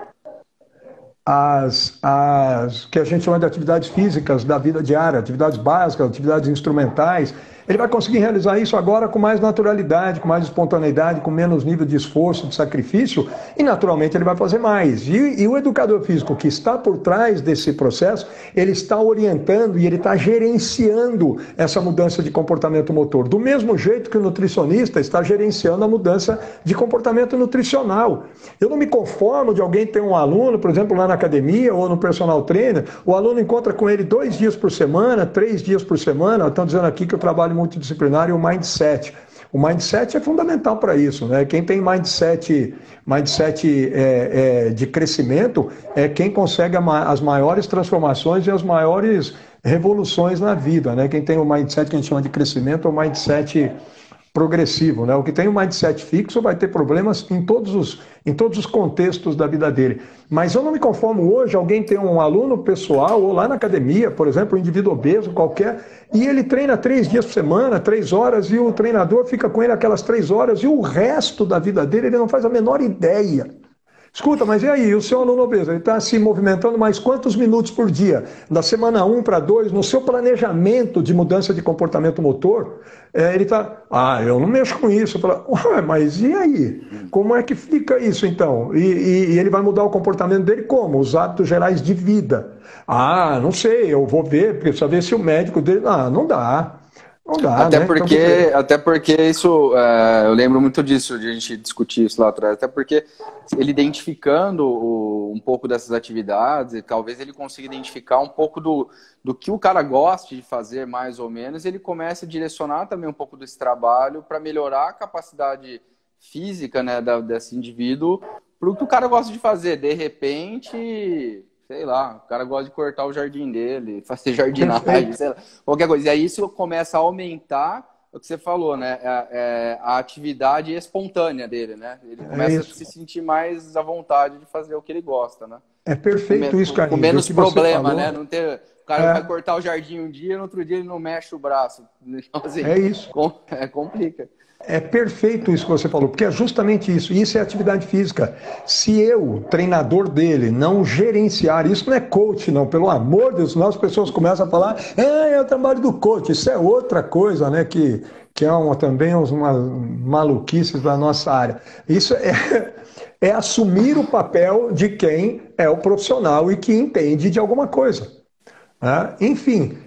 As, as que a gente chama de atividades físicas da vida diária, atividades básicas, atividades instrumentais, Ele vai conseguir realizar isso agora com mais naturalidade, com mais espontaneidade, com menos nível de esforço, de sacrifício, e naturalmente ele vai fazer mais. E, e o educador físico que está por trás desse processo, ele está orientando e ele está gerenciando essa mudança de comportamento motor. Do mesmo jeito que o nutricionista está gerenciando a mudança de comportamento nutricional. Eu não me conformo de alguém ter um aluno, por exemplo, lá na academia ou no personal trainer, o aluno encontra com ele dois dias por semana, três dias por semana. Estão dizendo aqui que o trabalho multidisciplinar e o mindset. O mindset é fundamental para isso, né? Quem tem mindset, mindset é, é, de crescimento é quem consegue as maiores transformações e as maiores revoluções na vida, né? Quem tem o mindset que a gente chama de crescimento, é o mindset progressivo. Né? O que tem um mindset fixo vai ter problemas em todos, os, em todos os contextos da vida dele. Mas eu não me conformo hoje, alguém tem um aluno pessoal, ou lá na academia, por exemplo, um indivíduo obeso qualquer, e ele treina três dias por semana, três horas, e o treinador fica com ele aquelas três horas, e o resto da vida dele ele não faz a menor ideia Escuta, mas e aí, o seu aluno obeso, ele está se movimentando mais quantos minutos por dia? Da semana 1 para 2, no seu planejamento de mudança de comportamento motor, é, ele está, ah, eu não mexo com isso. Falo, mas e aí? Como é que fica isso então? E, e, e ele vai mudar o comportamento dele como? Os hábitos gerais de vida. Ah, não sei, eu vou ver, precisa ver se o médico dele. Ah, não dá. Dá, até né? porque, então, até porque isso, é, eu lembro muito disso, de a gente discutir isso lá atrás, até porque ele identificando o, um pouco dessas atividades, talvez ele consiga identificar um pouco do, do que o cara gosta de fazer, mais ou menos, ele começa a direcionar também um pouco desse trabalho para melhorar a capacidade física né, da, desse indivíduo para o que o cara gosta de fazer. De repente, sei lá, o cara gosta de cortar o jardim dele, fazer jardinagem, sei lá, qualquer coisa. E aí isso começa a aumentar o que você falou, né? A, é, é, a atividade espontânea dele, né? Ele é começa é a se sentir mais à vontade de fazer o que ele gosta, né? É perfeito com, isso, cara. Com menos problema, né? Não ter, cara é. vai cortar o jardim um dia, no outro dia ele não mexe o braço. Então, assim, é isso. É complica. É perfeito isso que você falou, porque é justamente isso. Isso é atividade física. Se eu, treinador dele, não gerenciar, isso não é coach, não, pelo amor de Deus, senão as pessoas começam a falar, ah, é o trabalho do coach. Isso é outra coisa, né? Que, que é uma, também uma maluquices da nossa área. Isso é, é assumir o papel de quem é o profissional e que entende de alguma coisa. Né? Enfim,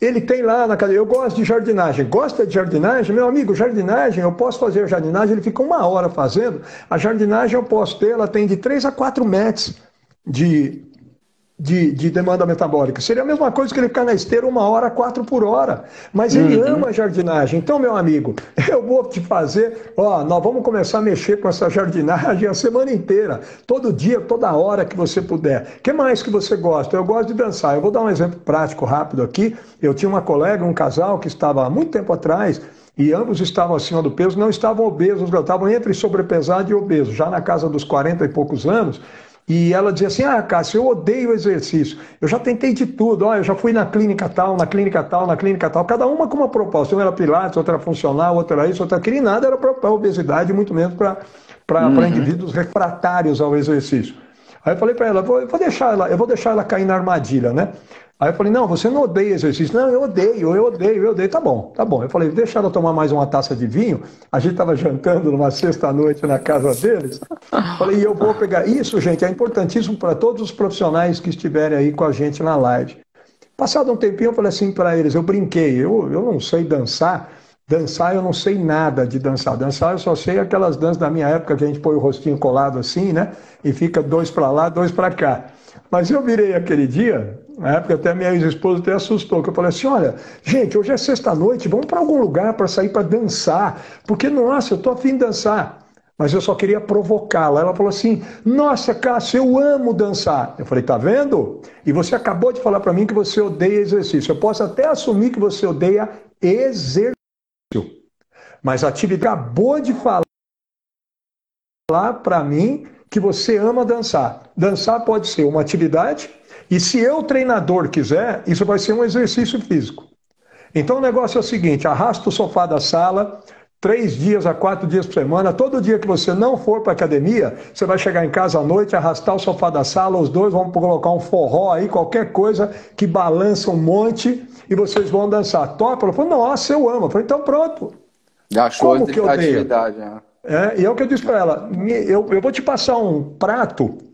ele tem lá na cadeia, eu gosto de jardinagem. Gosta de jardinagem? Meu amigo, jardinagem, eu posso fazer jardinagem, ele fica uma hora fazendo. A jardinagem eu posso ter, ela tem de 3 a 4 metros de, de, de, demanda metabólica. Seria a mesma coisa que ele ficar na esteira uma hora, quatro por hora. Mas ele uhum. ama a jardinagem. Então, meu amigo, eu vou te fazer, ó, nós vamos começar a mexer com essa jardinagem a semana inteira. Todo dia, toda hora que você puder. O que mais que você gosta? Eu gosto de dançar. Eu vou dar um exemplo prático rápido aqui. Eu tinha uma colega, um casal que estava há muito tempo atrás e ambos estavam acima do peso, não estavam obesos, estavam entre sobrepesado e obeso, já na casa dos 40 e poucos anos. E ela dizia assim: Ah, Cássio, eu odeio exercício. Eu já tentei de tudo. Ó, eu já fui na clínica tal, na clínica tal, na clínica tal. Cada uma com uma proposta. Uma era pilates, outra era funcional, outra era isso, outra queria nada. Era para obesidade, muito menos para uhum. indivíduos refratários ao exercício. Aí eu falei para ela: eu vou deixar ela, eu vou deixar ela cair na armadilha, né? Aí eu falei, não, você não odeia exercício. Não, eu odeio, eu odeio, eu odeio. Tá bom, tá bom. Eu falei, deixa ela tomar mais uma taça de vinho. A gente estava jantando numa sexta-noite na casa deles. Falei, e eu vou pegar. Isso, gente, é importantíssimo para todos os profissionais que estiverem aí com a gente na live. Passado um tempinho, eu falei assim para eles, eu brinquei, eu, eu não sei dançar. Dançar, eu não sei nada de dançar. Dançar, eu só sei aquelas danças da minha época que a gente põe o rostinho colado assim, né? E fica dois para lá, dois para cá. Mas eu virei aquele dia, na época até minha ex-esposa até assustou, que eu falei assim, olha, gente, hoje é sexta-noite, vamos para algum lugar para sair para dançar, porque, nossa, eu tô afim de dançar. Mas eu só queria provocá-la. Ela falou assim, nossa, Cássio, eu amo dançar. Eu falei, tá vendo? E você acabou de falar para mim que você odeia exercício. Eu posso até assumir que você odeia exercício. Mas a atividade acabou de falar para mim que você ama dançar. Dançar pode ser uma atividade, e se eu, treinador, quiser, isso vai ser um exercício físico. Então o negócio é o seguinte: arrasta o sofá da sala, três dias a quatro dias por semana, todo dia que você não for para academia, você vai chegar em casa à noite, arrastar o sofá da sala, os dois vão colocar um forró aí, qualquer coisa que balança um monte e vocês vão dançar. Topa? Ela falou, nossa, eu amo. Eu falei, então pronto. Já achou Como que eu atividade, né? É, e é o que eu disse para ela, eu, eu vou te passar um prato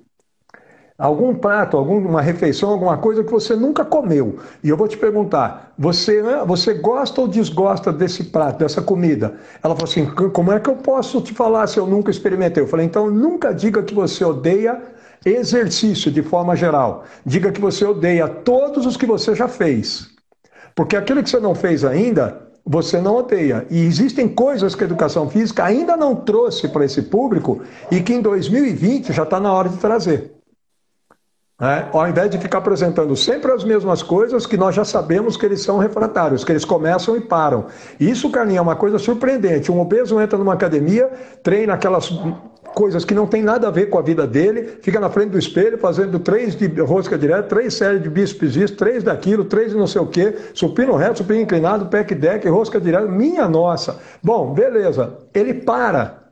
algum prato, alguma refeição, alguma coisa que você nunca comeu. E eu vou te perguntar: você, você gosta ou desgosta desse prato, dessa comida? Ela falou assim: como é que eu posso te falar se eu nunca experimentei? Eu falei: então nunca diga que você odeia exercício de forma geral. Diga que você odeia todos os que você já fez. Porque aquilo que você não fez ainda, você não odeia. E existem coisas que a educação física ainda não trouxe para esse público e que em 2020 já está na hora de trazer. É, ao invés de ficar apresentando sempre as mesmas coisas que nós já sabemos que eles são refratários, que eles começam e param. Isso, Carlinhos, é uma coisa surpreendente. Um obeso entra numa academia, treina aquelas coisas que não tem nada a ver com a vida dele, fica na frente do espelho fazendo três de rosca direta, três séries de bíceps isso, três daquilo, três de não sei o quê, supino reto, supino inclinado, pec deck, rosca direta, minha nossa. Bom, beleza. Ele para.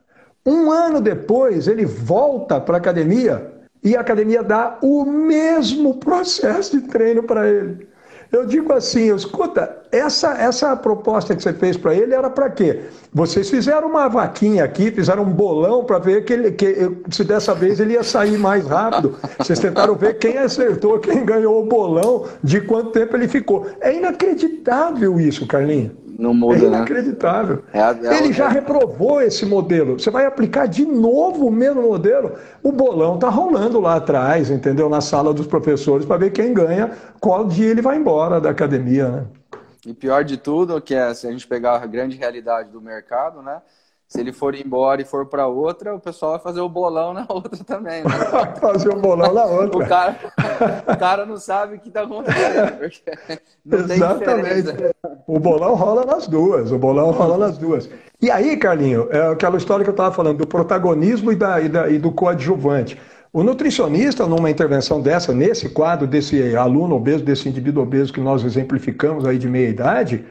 Um ano depois, ele volta para a academia e a academia dá o mesmo processo de treino para ele. Eu digo assim, escuta, essa, essa proposta que você fez para ele era para quê? Vocês fizeram uma vaquinha aqui, fizeram um bolão para ver que, ele, que se dessa vez ele ia sair mais rápido. Vocês tentaram ver quem acertou, quem ganhou o bolão, de quanto tempo ele ficou. É inacreditável isso, Carlinhos. Não muda, é né? inacreditável. Né? É, é, Ele já reprovou esse modelo. Você vai aplicar de novo o mesmo modelo? O bolão está rolando lá atrás, entendeu? Na sala dos professores, para ver quem ganha, qual dia ele vai embora da academia, né? E pior de tudo, que é se a gente pegar a grande realidade do mercado, né? Se ele for embora e for para outra, o pessoal vai fazer o bolão na outra também. Né? fazer o bolão na outra. o, cara, o cara não sabe o que está acontecendo. Porque não Exatamente. o bolão rola nas duas. O bolão rola nas duas. E aí, Carlinho, é aquela história que eu estava falando do protagonismo e, da, e, da, e do coadjuvante. O nutricionista, numa intervenção dessa, nesse quadro desse aluno obeso, desse indivíduo obeso que nós exemplificamos aí de meia idade,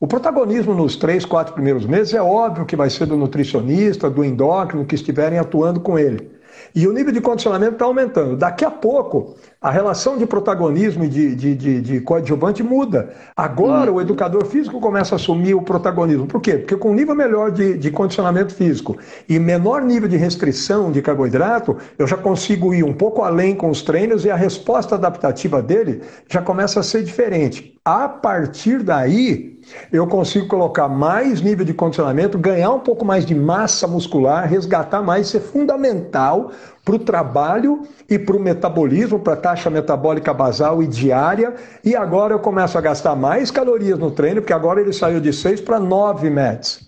o protagonismo nos três, quatro primeiros meses é óbvio que vai ser do nutricionista, do endócrino, que estiverem atuando com ele. E o nível de condicionamento está aumentando. Daqui a pouco, a relação de protagonismo e de, de, de, de coadjuvante muda. Agora, hum. o educador físico começa a assumir o protagonismo. Por quê? Porque com nível melhor de, de condicionamento físico e menor nível de restrição de carboidrato, eu já consigo ir um pouco além com os treinos e a resposta adaptativa dele já começa a ser diferente. A partir daí, eu consigo colocar mais nível de condicionamento, ganhar um pouco mais de massa muscular, resgatar mais, é fundamental para o trabalho e para o metabolismo, para a taxa metabólica basal e diária. E agora eu começo a gastar mais calorias no treino, porque agora ele saiu de 6 para 9 METs.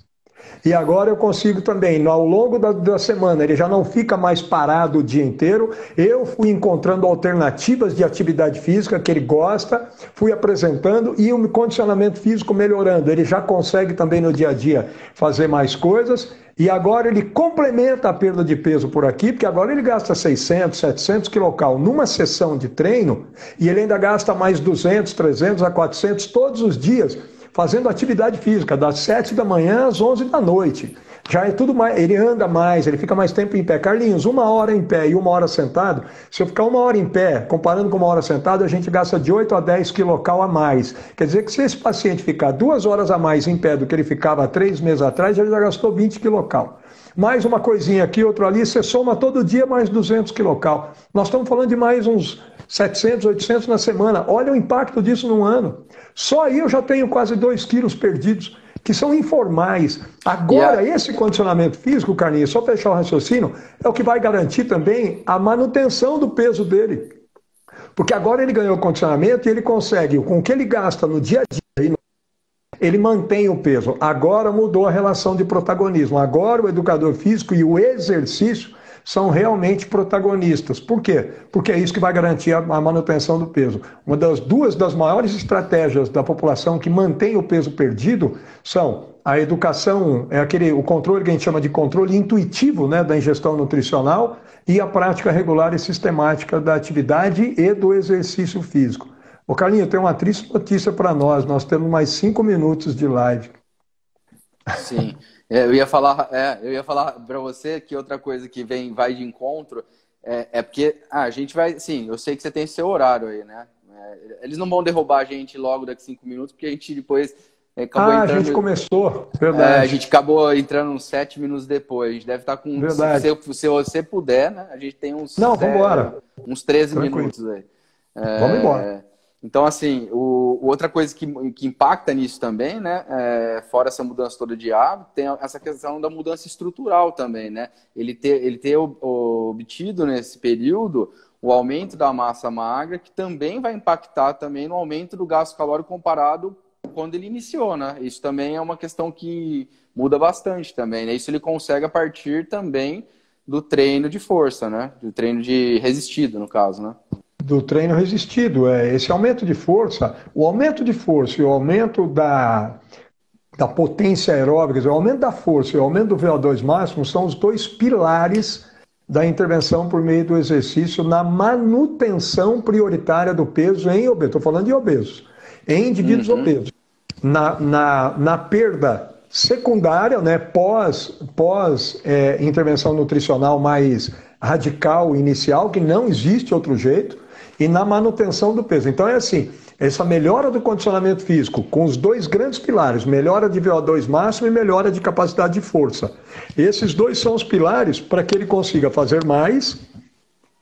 E agora eu consigo também, ao longo da, da, semana, ele já não fica mais parado o dia inteiro. Eu fui encontrando alternativas de atividade física que ele gosta, fui apresentando e o condicionamento físico melhorando. Ele já consegue também no dia a dia fazer mais coisas. E agora ele complementa a perda de peso por aqui, porque agora ele gasta 600, 700 quilocal numa sessão de treino e ele ainda gasta mais 200, 300 a 400 todos os dias fazendo atividade física, das 7 da manhã às 11 da noite. Já é tudo mais, ele anda mais, ele fica mais tempo em pé. Carlinhos, uma hora em pé e uma hora sentado, se eu ficar uma hora em pé, comparando com uma hora sentado, a gente gasta de 8 a 10 quilocal a mais. Quer dizer que se esse paciente ficar duas horas a mais em pé do que ele ficava três meses atrás, ele já gastou 20 quilocal. Mais uma coisinha aqui, outra ali, você soma todo dia mais 200 quilocal. Nós estamos falando de mais uns 700, 800 na semana. Olha o impacto disso num ano. Só aí eu já tenho quase 2 quilos perdidos, que são informais. Agora, yeah. esse condicionamento físico, Carlinhos, só fechar o raciocínio, é o que vai garantir também a manutenção do peso dele. Porque agora ele ganhou condicionamento e ele consegue, com o que ele gasta no dia a dia, ele mantém o peso. Agora mudou a relação de protagonismo. Agora o educador físico e o exercício são realmente protagonistas. Por quê? Porque é isso que vai garantir a, manutenção do peso. Uma das duas das maiores estratégias da população que mantém o peso perdido são a educação, é aquele o controle que a gente chama de controle intuitivo, né, da ingestão nutricional e a prática regular e sistemática da atividade e do exercício físico. Ô Carlinho, tem uma triste notícia para nós. Nós temos mais cinco minutos de live. Sim. É, eu ia falar, é, eu ia falar para você que outra coisa que vem, vai de encontro é, é porque ah, a gente vai, sim, eu sei que você tem seu horário aí, né? É, eles não vão derrubar a gente logo daqui cinco minutos, porque a gente depois é, acabou ah, entrando... a gente começou, verdade. É, a gente acabou entrando uns sete minutos depois. A gente deve estar com. Verdade. Se, se você puder, né? A gente tem uns. Não, vamos embora. Uns 13 Tranquilo. minutos aí. É, vamos embora. Então, assim, o, outra coisa que, que impacta nisso também, né? É, fora essa mudança toda de hábito, tem essa questão da mudança estrutural também, né? Ele ter, ele ter obtido nesse período o aumento da massa magra, que também vai impactar também no aumento do gasto calórico comparado quando ele iniciou, né? Isso também é uma questão que muda bastante também, né? Isso ele consegue a partir também do treino de força, né? Do treino de resistido, no caso, né? Do treino resistido, é esse aumento de força, o aumento de força e o aumento da, da potência aeróbica, o aumento da força e o aumento do VO2 máximo são os dois pilares da intervenção por meio do exercício na manutenção prioritária do peso em obesos. Estou falando de obesos, em indivíduos uhum. obesos na, na, na perda secundária, né, pós, pós é, intervenção nutricional mais radical inicial, que não existe outro jeito, e na manutenção do peso. Então é assim, essa melhora do condicionamento físico, com os dois grandes pilares, melhora de VO2 máximo e melhora de capacidade de força. Esses dois são os pilares para que ele consiga fazer mais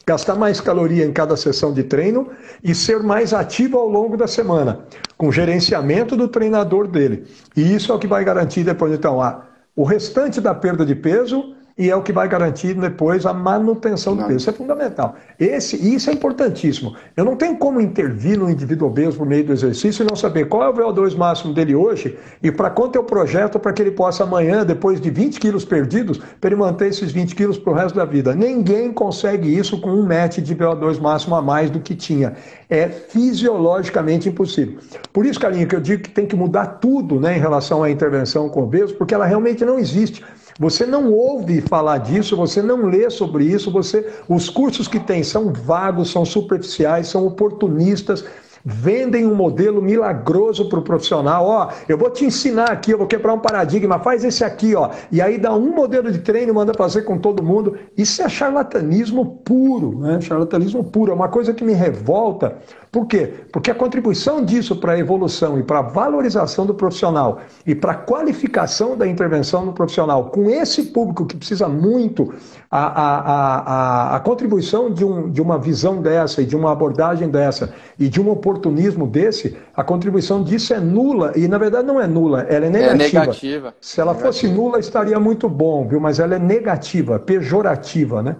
gastar mais caloria em cada sessão de treino e ser mais ativo ao longo da semana, com gerenciamento do treinador dele. E isso é o que vai garantir depois, então, a, o restante da perda de peso e é o que vai garantir depois a manutenção do peso. Isso é fundamental. Esse, isso é importantíssimo. Eu não tenho como intervir no indivíduo obeso por meio do exercício e não saber qual é o VO2 máximo dele hoje e para quanto é o projeto para que ele possa amanhã, depois de 20 quilos perdidos, para ele manter esses 20 quilos para o resto da vida. Ninguém consegue isso com um match de VO2 máximo a mais do que tinha. É fisiologicamente impossível. Por isso, carinho, que eu digo que tem que mudar tudo né, em relação à intervenção com obeso, porque ela realmente não existe. Você não ouve falar disso, você não lê sobre isso, você os cursos que tem são vagos, são superficiais, são oportunistas, vendem um modelo milagroso para o profissional. Ó, eu vou te ensinar aqui, eu vou quebrar um paradigma, faz esse aqui, ó. E aí dá um modelo de treino manda fazer com todo mundo. Isso é charlatanismo puro, né? Charlatanismo puro. É uma coisa que me revolta. Por quê? Porque a contribuição disso para a evolução e para a valorização do profissional e para a qualificação da intervenção no profissional, com esse público que precisa muito, a, a, a, a contribuição de, um, de uma visão dessa e de uma abordagem dessa e de um oportunismo desse, a contribuição disso é nula, e na verdade não é nula, ela é negativa. É negativa. Se ela negativa. fosse nula, estaria muito bom, viu? Mas ela é negativa, pejorativa, né?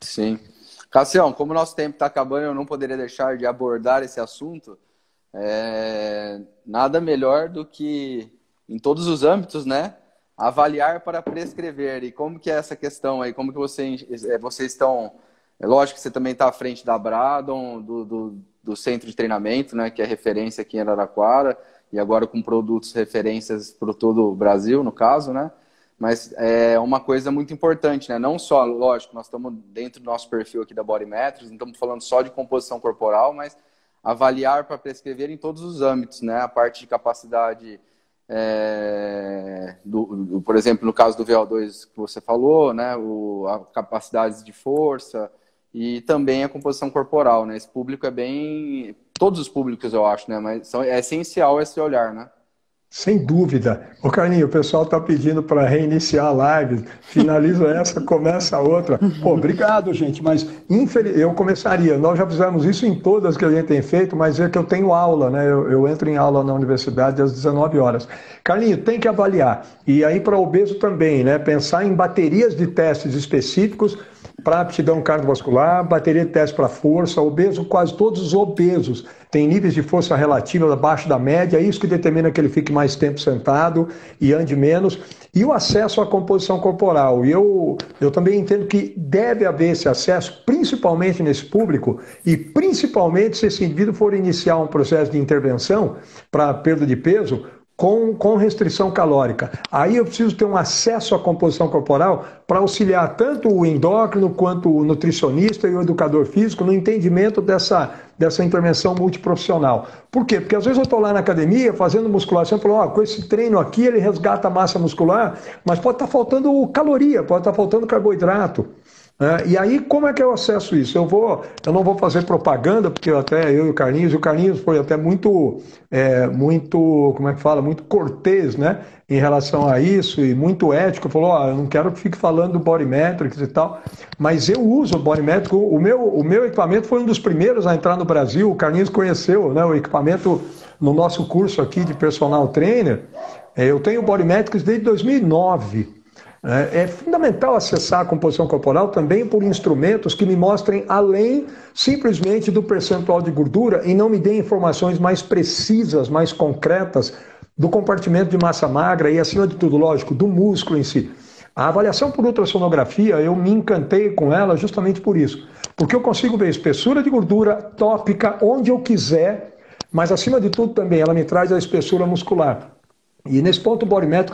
Sim. Cassião, como o nosso tempo está acabando, eu não poderia deixar de abordar esse assunto. É... Nada melhor do que, em todos os âmbitos, né? Avaliar para prescrever. E como que é essa questão aí? Como que vocês, é, vocês estão... É lógico que você também está à frente da Bradon, do, do do centro de treinamento, né, que é referência aqui em Araraquara, e agora com produtos referências para todo o Brasil, no caso, né? Mas é uma coisa muito importante, né? Não só, lógico, nós estamos dentro do nosso perfil aqui da Body Metrics, não estamos falando só de composição corporal, mas avaliar para prescrever em todos os âmbitos, né? A parte de capacidade, é, do, do, por exemplo, no caso do VO2 que você falou, né? O, a capacidade de força, e também a composição corporal, né? Esse público é bem. Todos os públicos, eu acho, né? Mas são... é essencial esse olhar, né? Sem dúvida. Ô Carlinho, o pessoal está pedindo para reiniciar a live. Finaliza essa, começa a outra. Pô, obrigado, gente. Mas infeliz... eu começaria. Nós já fizemos isso em todas que a gente tem feito, mas é que eu tenho aula, né? Eu, eu entro em aula na universidade às 19 horas. Carlinho, tem que avaliar. E aí para obeso também, né? Pensar em baterias de testes específicos para aptidão cardiovascular, bateria de teste para força, obeso, quase todos os obesos têm níveis de força relativa abaixo da média, é isso que determina que ele fique mais tempo sentado e ande menos, e o acesso à composição corporal. E eu, eu também entendo que deve haver esse acesso, principalmente nesse público, e principalmente se esse indivíduo for iniciar um processo de intervenção para perda de peso, com, com restrição calórica. Aí eu preciso ter um acesso à composição corporal para auxiliar tanto o endócrino quanto o nutricionista e o educador físico no entendimento dessa, dessa intervenção multiprofissional. Por quê? Porque às vezes eu estou lá na academia fazendo musculação e falo, com esse treino aqui ele resgata a massa muscular, mas pode estar tá faltando caloria, pode estar tá faltando carboidrato. É, e aí, como é que eu acesso isso? Eu vou, eu não vou fazer propaganda, porque até eu e o Carlinhos, o Carlinhos foi até muito, é, muito, como é que fala, muito cortês, né, em relação a isso e muito ético. Falou, oh, eu não quero que fique falando do body metrics e tal, mas eu uso o body. O meu, o meu equipamento foi um dos primeiros a entrar no Brasil. O Carlinhos conheceu, né, o equipamento no nosso curso aqui de personal trainer. É, eu tenho o body metrics desde 2009. É, é fundamental acessar a composição corporal também por instrumentos que me mostrem além simplesmente do percentual de gordura e não me deem informações mais precisas, mais concretas do compartimento de massa magra e, acima de tudo, lógico, do músculo em si. A avaliação por ultrassonografia, eu me encantei com ela justamente por isso. Porque eu consigo ver espessura de gordura tópica onde eu quiser, mas acima de tudo também ela me traz a espessura muscular. E nesse ponto o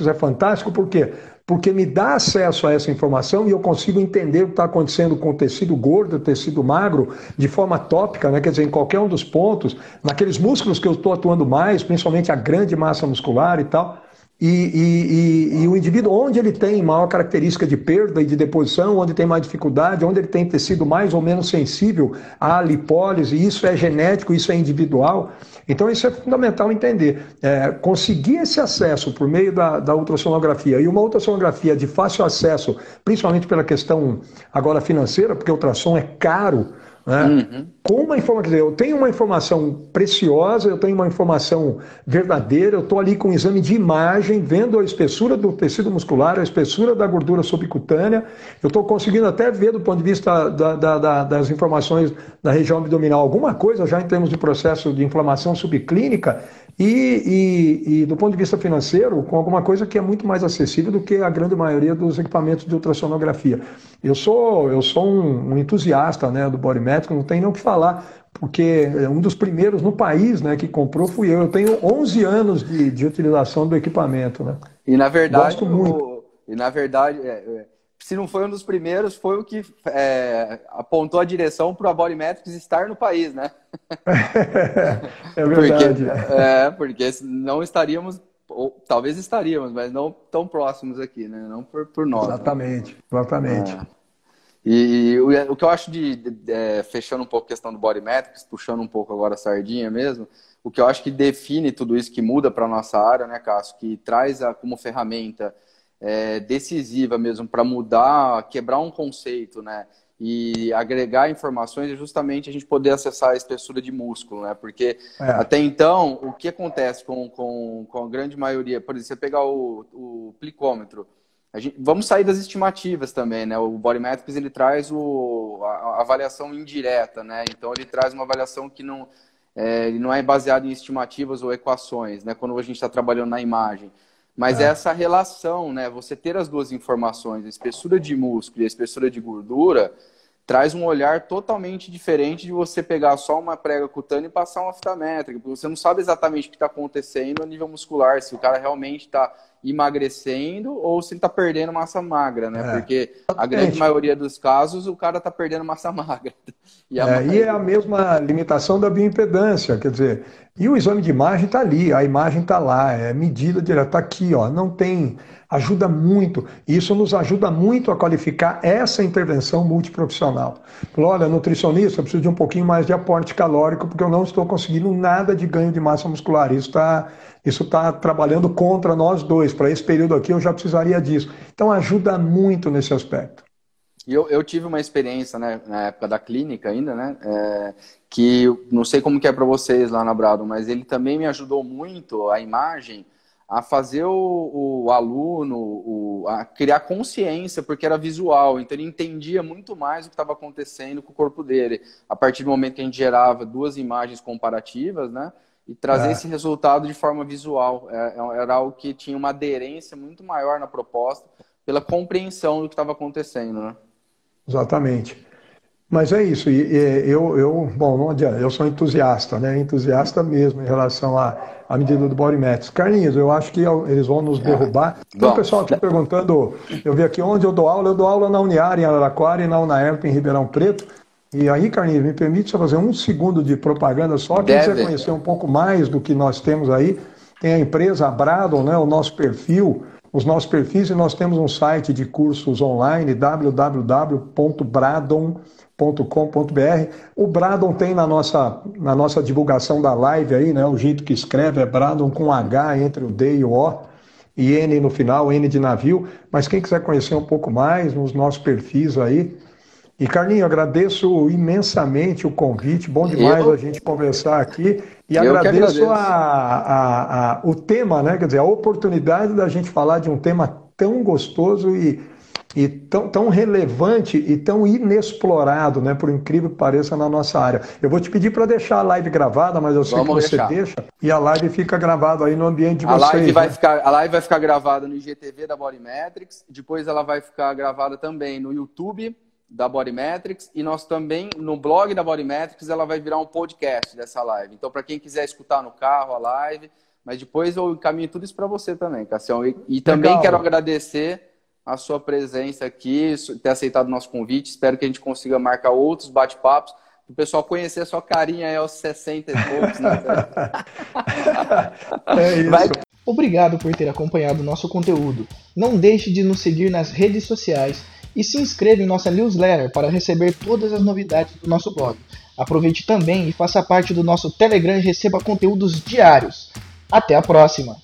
é fantástico porque porque me dá acesso a essa informação e eu consigo entender o que está acontecendo com o tecido gordo, o tecido magro, de forma tópica, né? quer dizer, em qualquer um dos pontos, naqueles músculos que eu estou atuando mais, principalmente a grande massa muscular e tal. E, e, e, e, o indivíduo, onde ele tem maior característica de perda e de deposição, onde tem mais dificuldade, onde ele tem tecido mais ou menos sensível à lipólise, isso é genético, isso é individual. Então, isso é fundamental entender. É, conseguir esse acesso por meio da, da ultrassonografia e uma ultrassonografia de fácil acesso, principalmente pela questão agora financeira, porque o ultrassom é caro. Né? Uhum. Com uma informação, eu tenho uma informação preciosa, eu tenho uma informação verdadeira, eu estou ali com um exame de imagem, vendo a espessura do tecido muscular, a espessura da gordura subcutânea, eu estou conseguindo até ver do ponto de vista da, da, da, das informações da região abdominal alguma coisa já em termos de processo de inflamação subclínica e, e, e, do ponto de vista financeiro, com alguma coisa que é muito mais acessível do que a grande maioria dos equipamentos de ultrassonografia. Eu sou, eu sou um, um entusiasta né, do body métrico, não tem nem o que falar, porque um dos primeiros no país né, que comprou fui eu. Eu tenho 11 anos de, de utilização do equipamento. Né? E na verdade, Gosto muito. O, e na verdade, é, é se não foi um dos primeiros, foi o que é, apontou a direção para a Bodymetrics estar no país, né? é verdade. Porque, é, porque não estaríamos, ou talvez estaríamos, mas não tão próximos aqui, né? Não por, por nós. Exatamente, né? exatamente. É. E, e o, o, que eu acho de, de, de, é, fechando um pouco a questão do Bodymetrics, puxando um pouco agora a sardinha mesmo, o que eu acho que define tudo isso que muda para a nossa área, né, Cássio, que traz a, como ferramenta é, decisiva mesmo para mudar, quebrar um conceito, né? E agregar informações é justamente a gente poder acessar a espessura de músculo, né? Porque é. até então, o que acontece com, com, com a grande maioria, por exemplo, você pegar o, o plicômetro, Gente, vamos sair das estimativas também, né? O Bodymetrics ele traz o, a, a, avaliação indireta, né? Então ele traz uma avaliação que não, é, não é baseada em estimativas ou equações, né? Quando a gente está trabalhando na imagem. Mas é. essa relação, né? Você ter as duas informações, a espessura de músculo e a espessura de gordura, traz um olhar totalmente diferente de você pegar só uma prega cutânea e passar uma fita métrica, porque você não sabe exatamente o que está acontecendo a nível muscular, se o cara realmente está emagrecendo ou se ele está perdendo massa magra, né? É. Porque a grande maioria dos casos o cara está perdendo massa magra. E, é, magra... e é a mesma limitação da bioimpedância, quer dizer, e o exame de imagem está ali, a imagem está lá, é medida direta, está aqui, ó, não tem, ajuda muito, isso nos ajuda muito a qualificar essa intervenção multiprofissional. Olha, nutricionista, eu preciso de um pouquinho mais de aporte calórico porque eu não estou conseguindo nada de ganho de massa muscular, isso está isso tá trabalhando contra nós dois, para esse período aqui eu já precisaria disso. Então ajuda muito nesse aspecto. Eu, eu tive uma experiência né, na época da clínica ainda, né? É, que não sei como que é para vocês lá na Brado, mas ele também me ajudou muito a imagem a fazer o, o aluno o, a criar consciência, porque era visual, então ele entendia muito mais o que estava acontecendo com o corpo dele. A partir do momento que a gente gerava duas imagens comparativas, né? E trazer é. esse resultado de forma visual. É, é, era algo que tinha uma aderência muito maior na proposta, pela compreensão do que estava acontecendo, né? Exatamente. Mas é isso, e, e, eu, eu, bom, não adianta, eu sou entusiasta, né? Entusiasta mesmo em relação à, à medida do Body Matrix. Carlinhos, eu acho que eles vão nos derrubar. Então, o pessoal aqui perguntando, eu vi aqui onde eu dou aula, eu dou aula na Uniar em Araraquara e na Unaerp em Ribeirão Preto. E aí, Carlinhos, me permite só fazer um segundo de propaganda só, quem quiser conhecer um pouco mais do que nós temos aí, tem a empresa a Bradon, né, o nosso perfil, os nossos perfis, e nós temos um site de cursos online, www.bradon.com.br. O Bradon tem na nossa, na nossa divulgação da live aí, né, o jeito que escreve é Bradon com H entre o D e o O e N no final, N de navio. Mas quem quiser conhecer um pouco mais nos nossos perfis aí, e Carlinhos, agradeço imensamente o convite, bom demais eu... a gente conversar aqui. E agradeço, agradeço. A, a, a, o tema, né? Quer dizer, a oportunidade da gente falar de um tema tão gostoso e, e tão, tão relevante e tão inexplorado, né? Por incrível que pareça, na nossa área. Eu vou te pedir para deixar a live gravada, mas eu sei Vamos que você deixar. deixa. E a live fica gravada aí no ambiente de a vocês. Live né? vai ficar, a live vai ficar gravada no IGTV da Bodymetrics, depois ela vai ficar gravada também no YouTube da Bodymetrics e nós também no blog da Bodymetrics ela vai virar um podcast dessa live. Então para quem quiser escutar no carro a live, mas depois eu encaminho tudo isso para você também, Cassião. E, e também Legal. quero agradecer a sua presença aqui, ter aceitado o nosso convite. Espero que a gente consiga marcar outros bate-papos o pessoal conhecer a sua carinha aí aos 60 e poucos, né? é isso. Vai... Obrigado por ter acompanhado o nosso conteúdo. Não deixe de nos seguir nas redes sociais e se inscreva em nossa newsletter para receber todas as novidades do nosso blog. Aproveite também e faça parte do nosso Telegram e receba conteúdos diários. Até a próxima!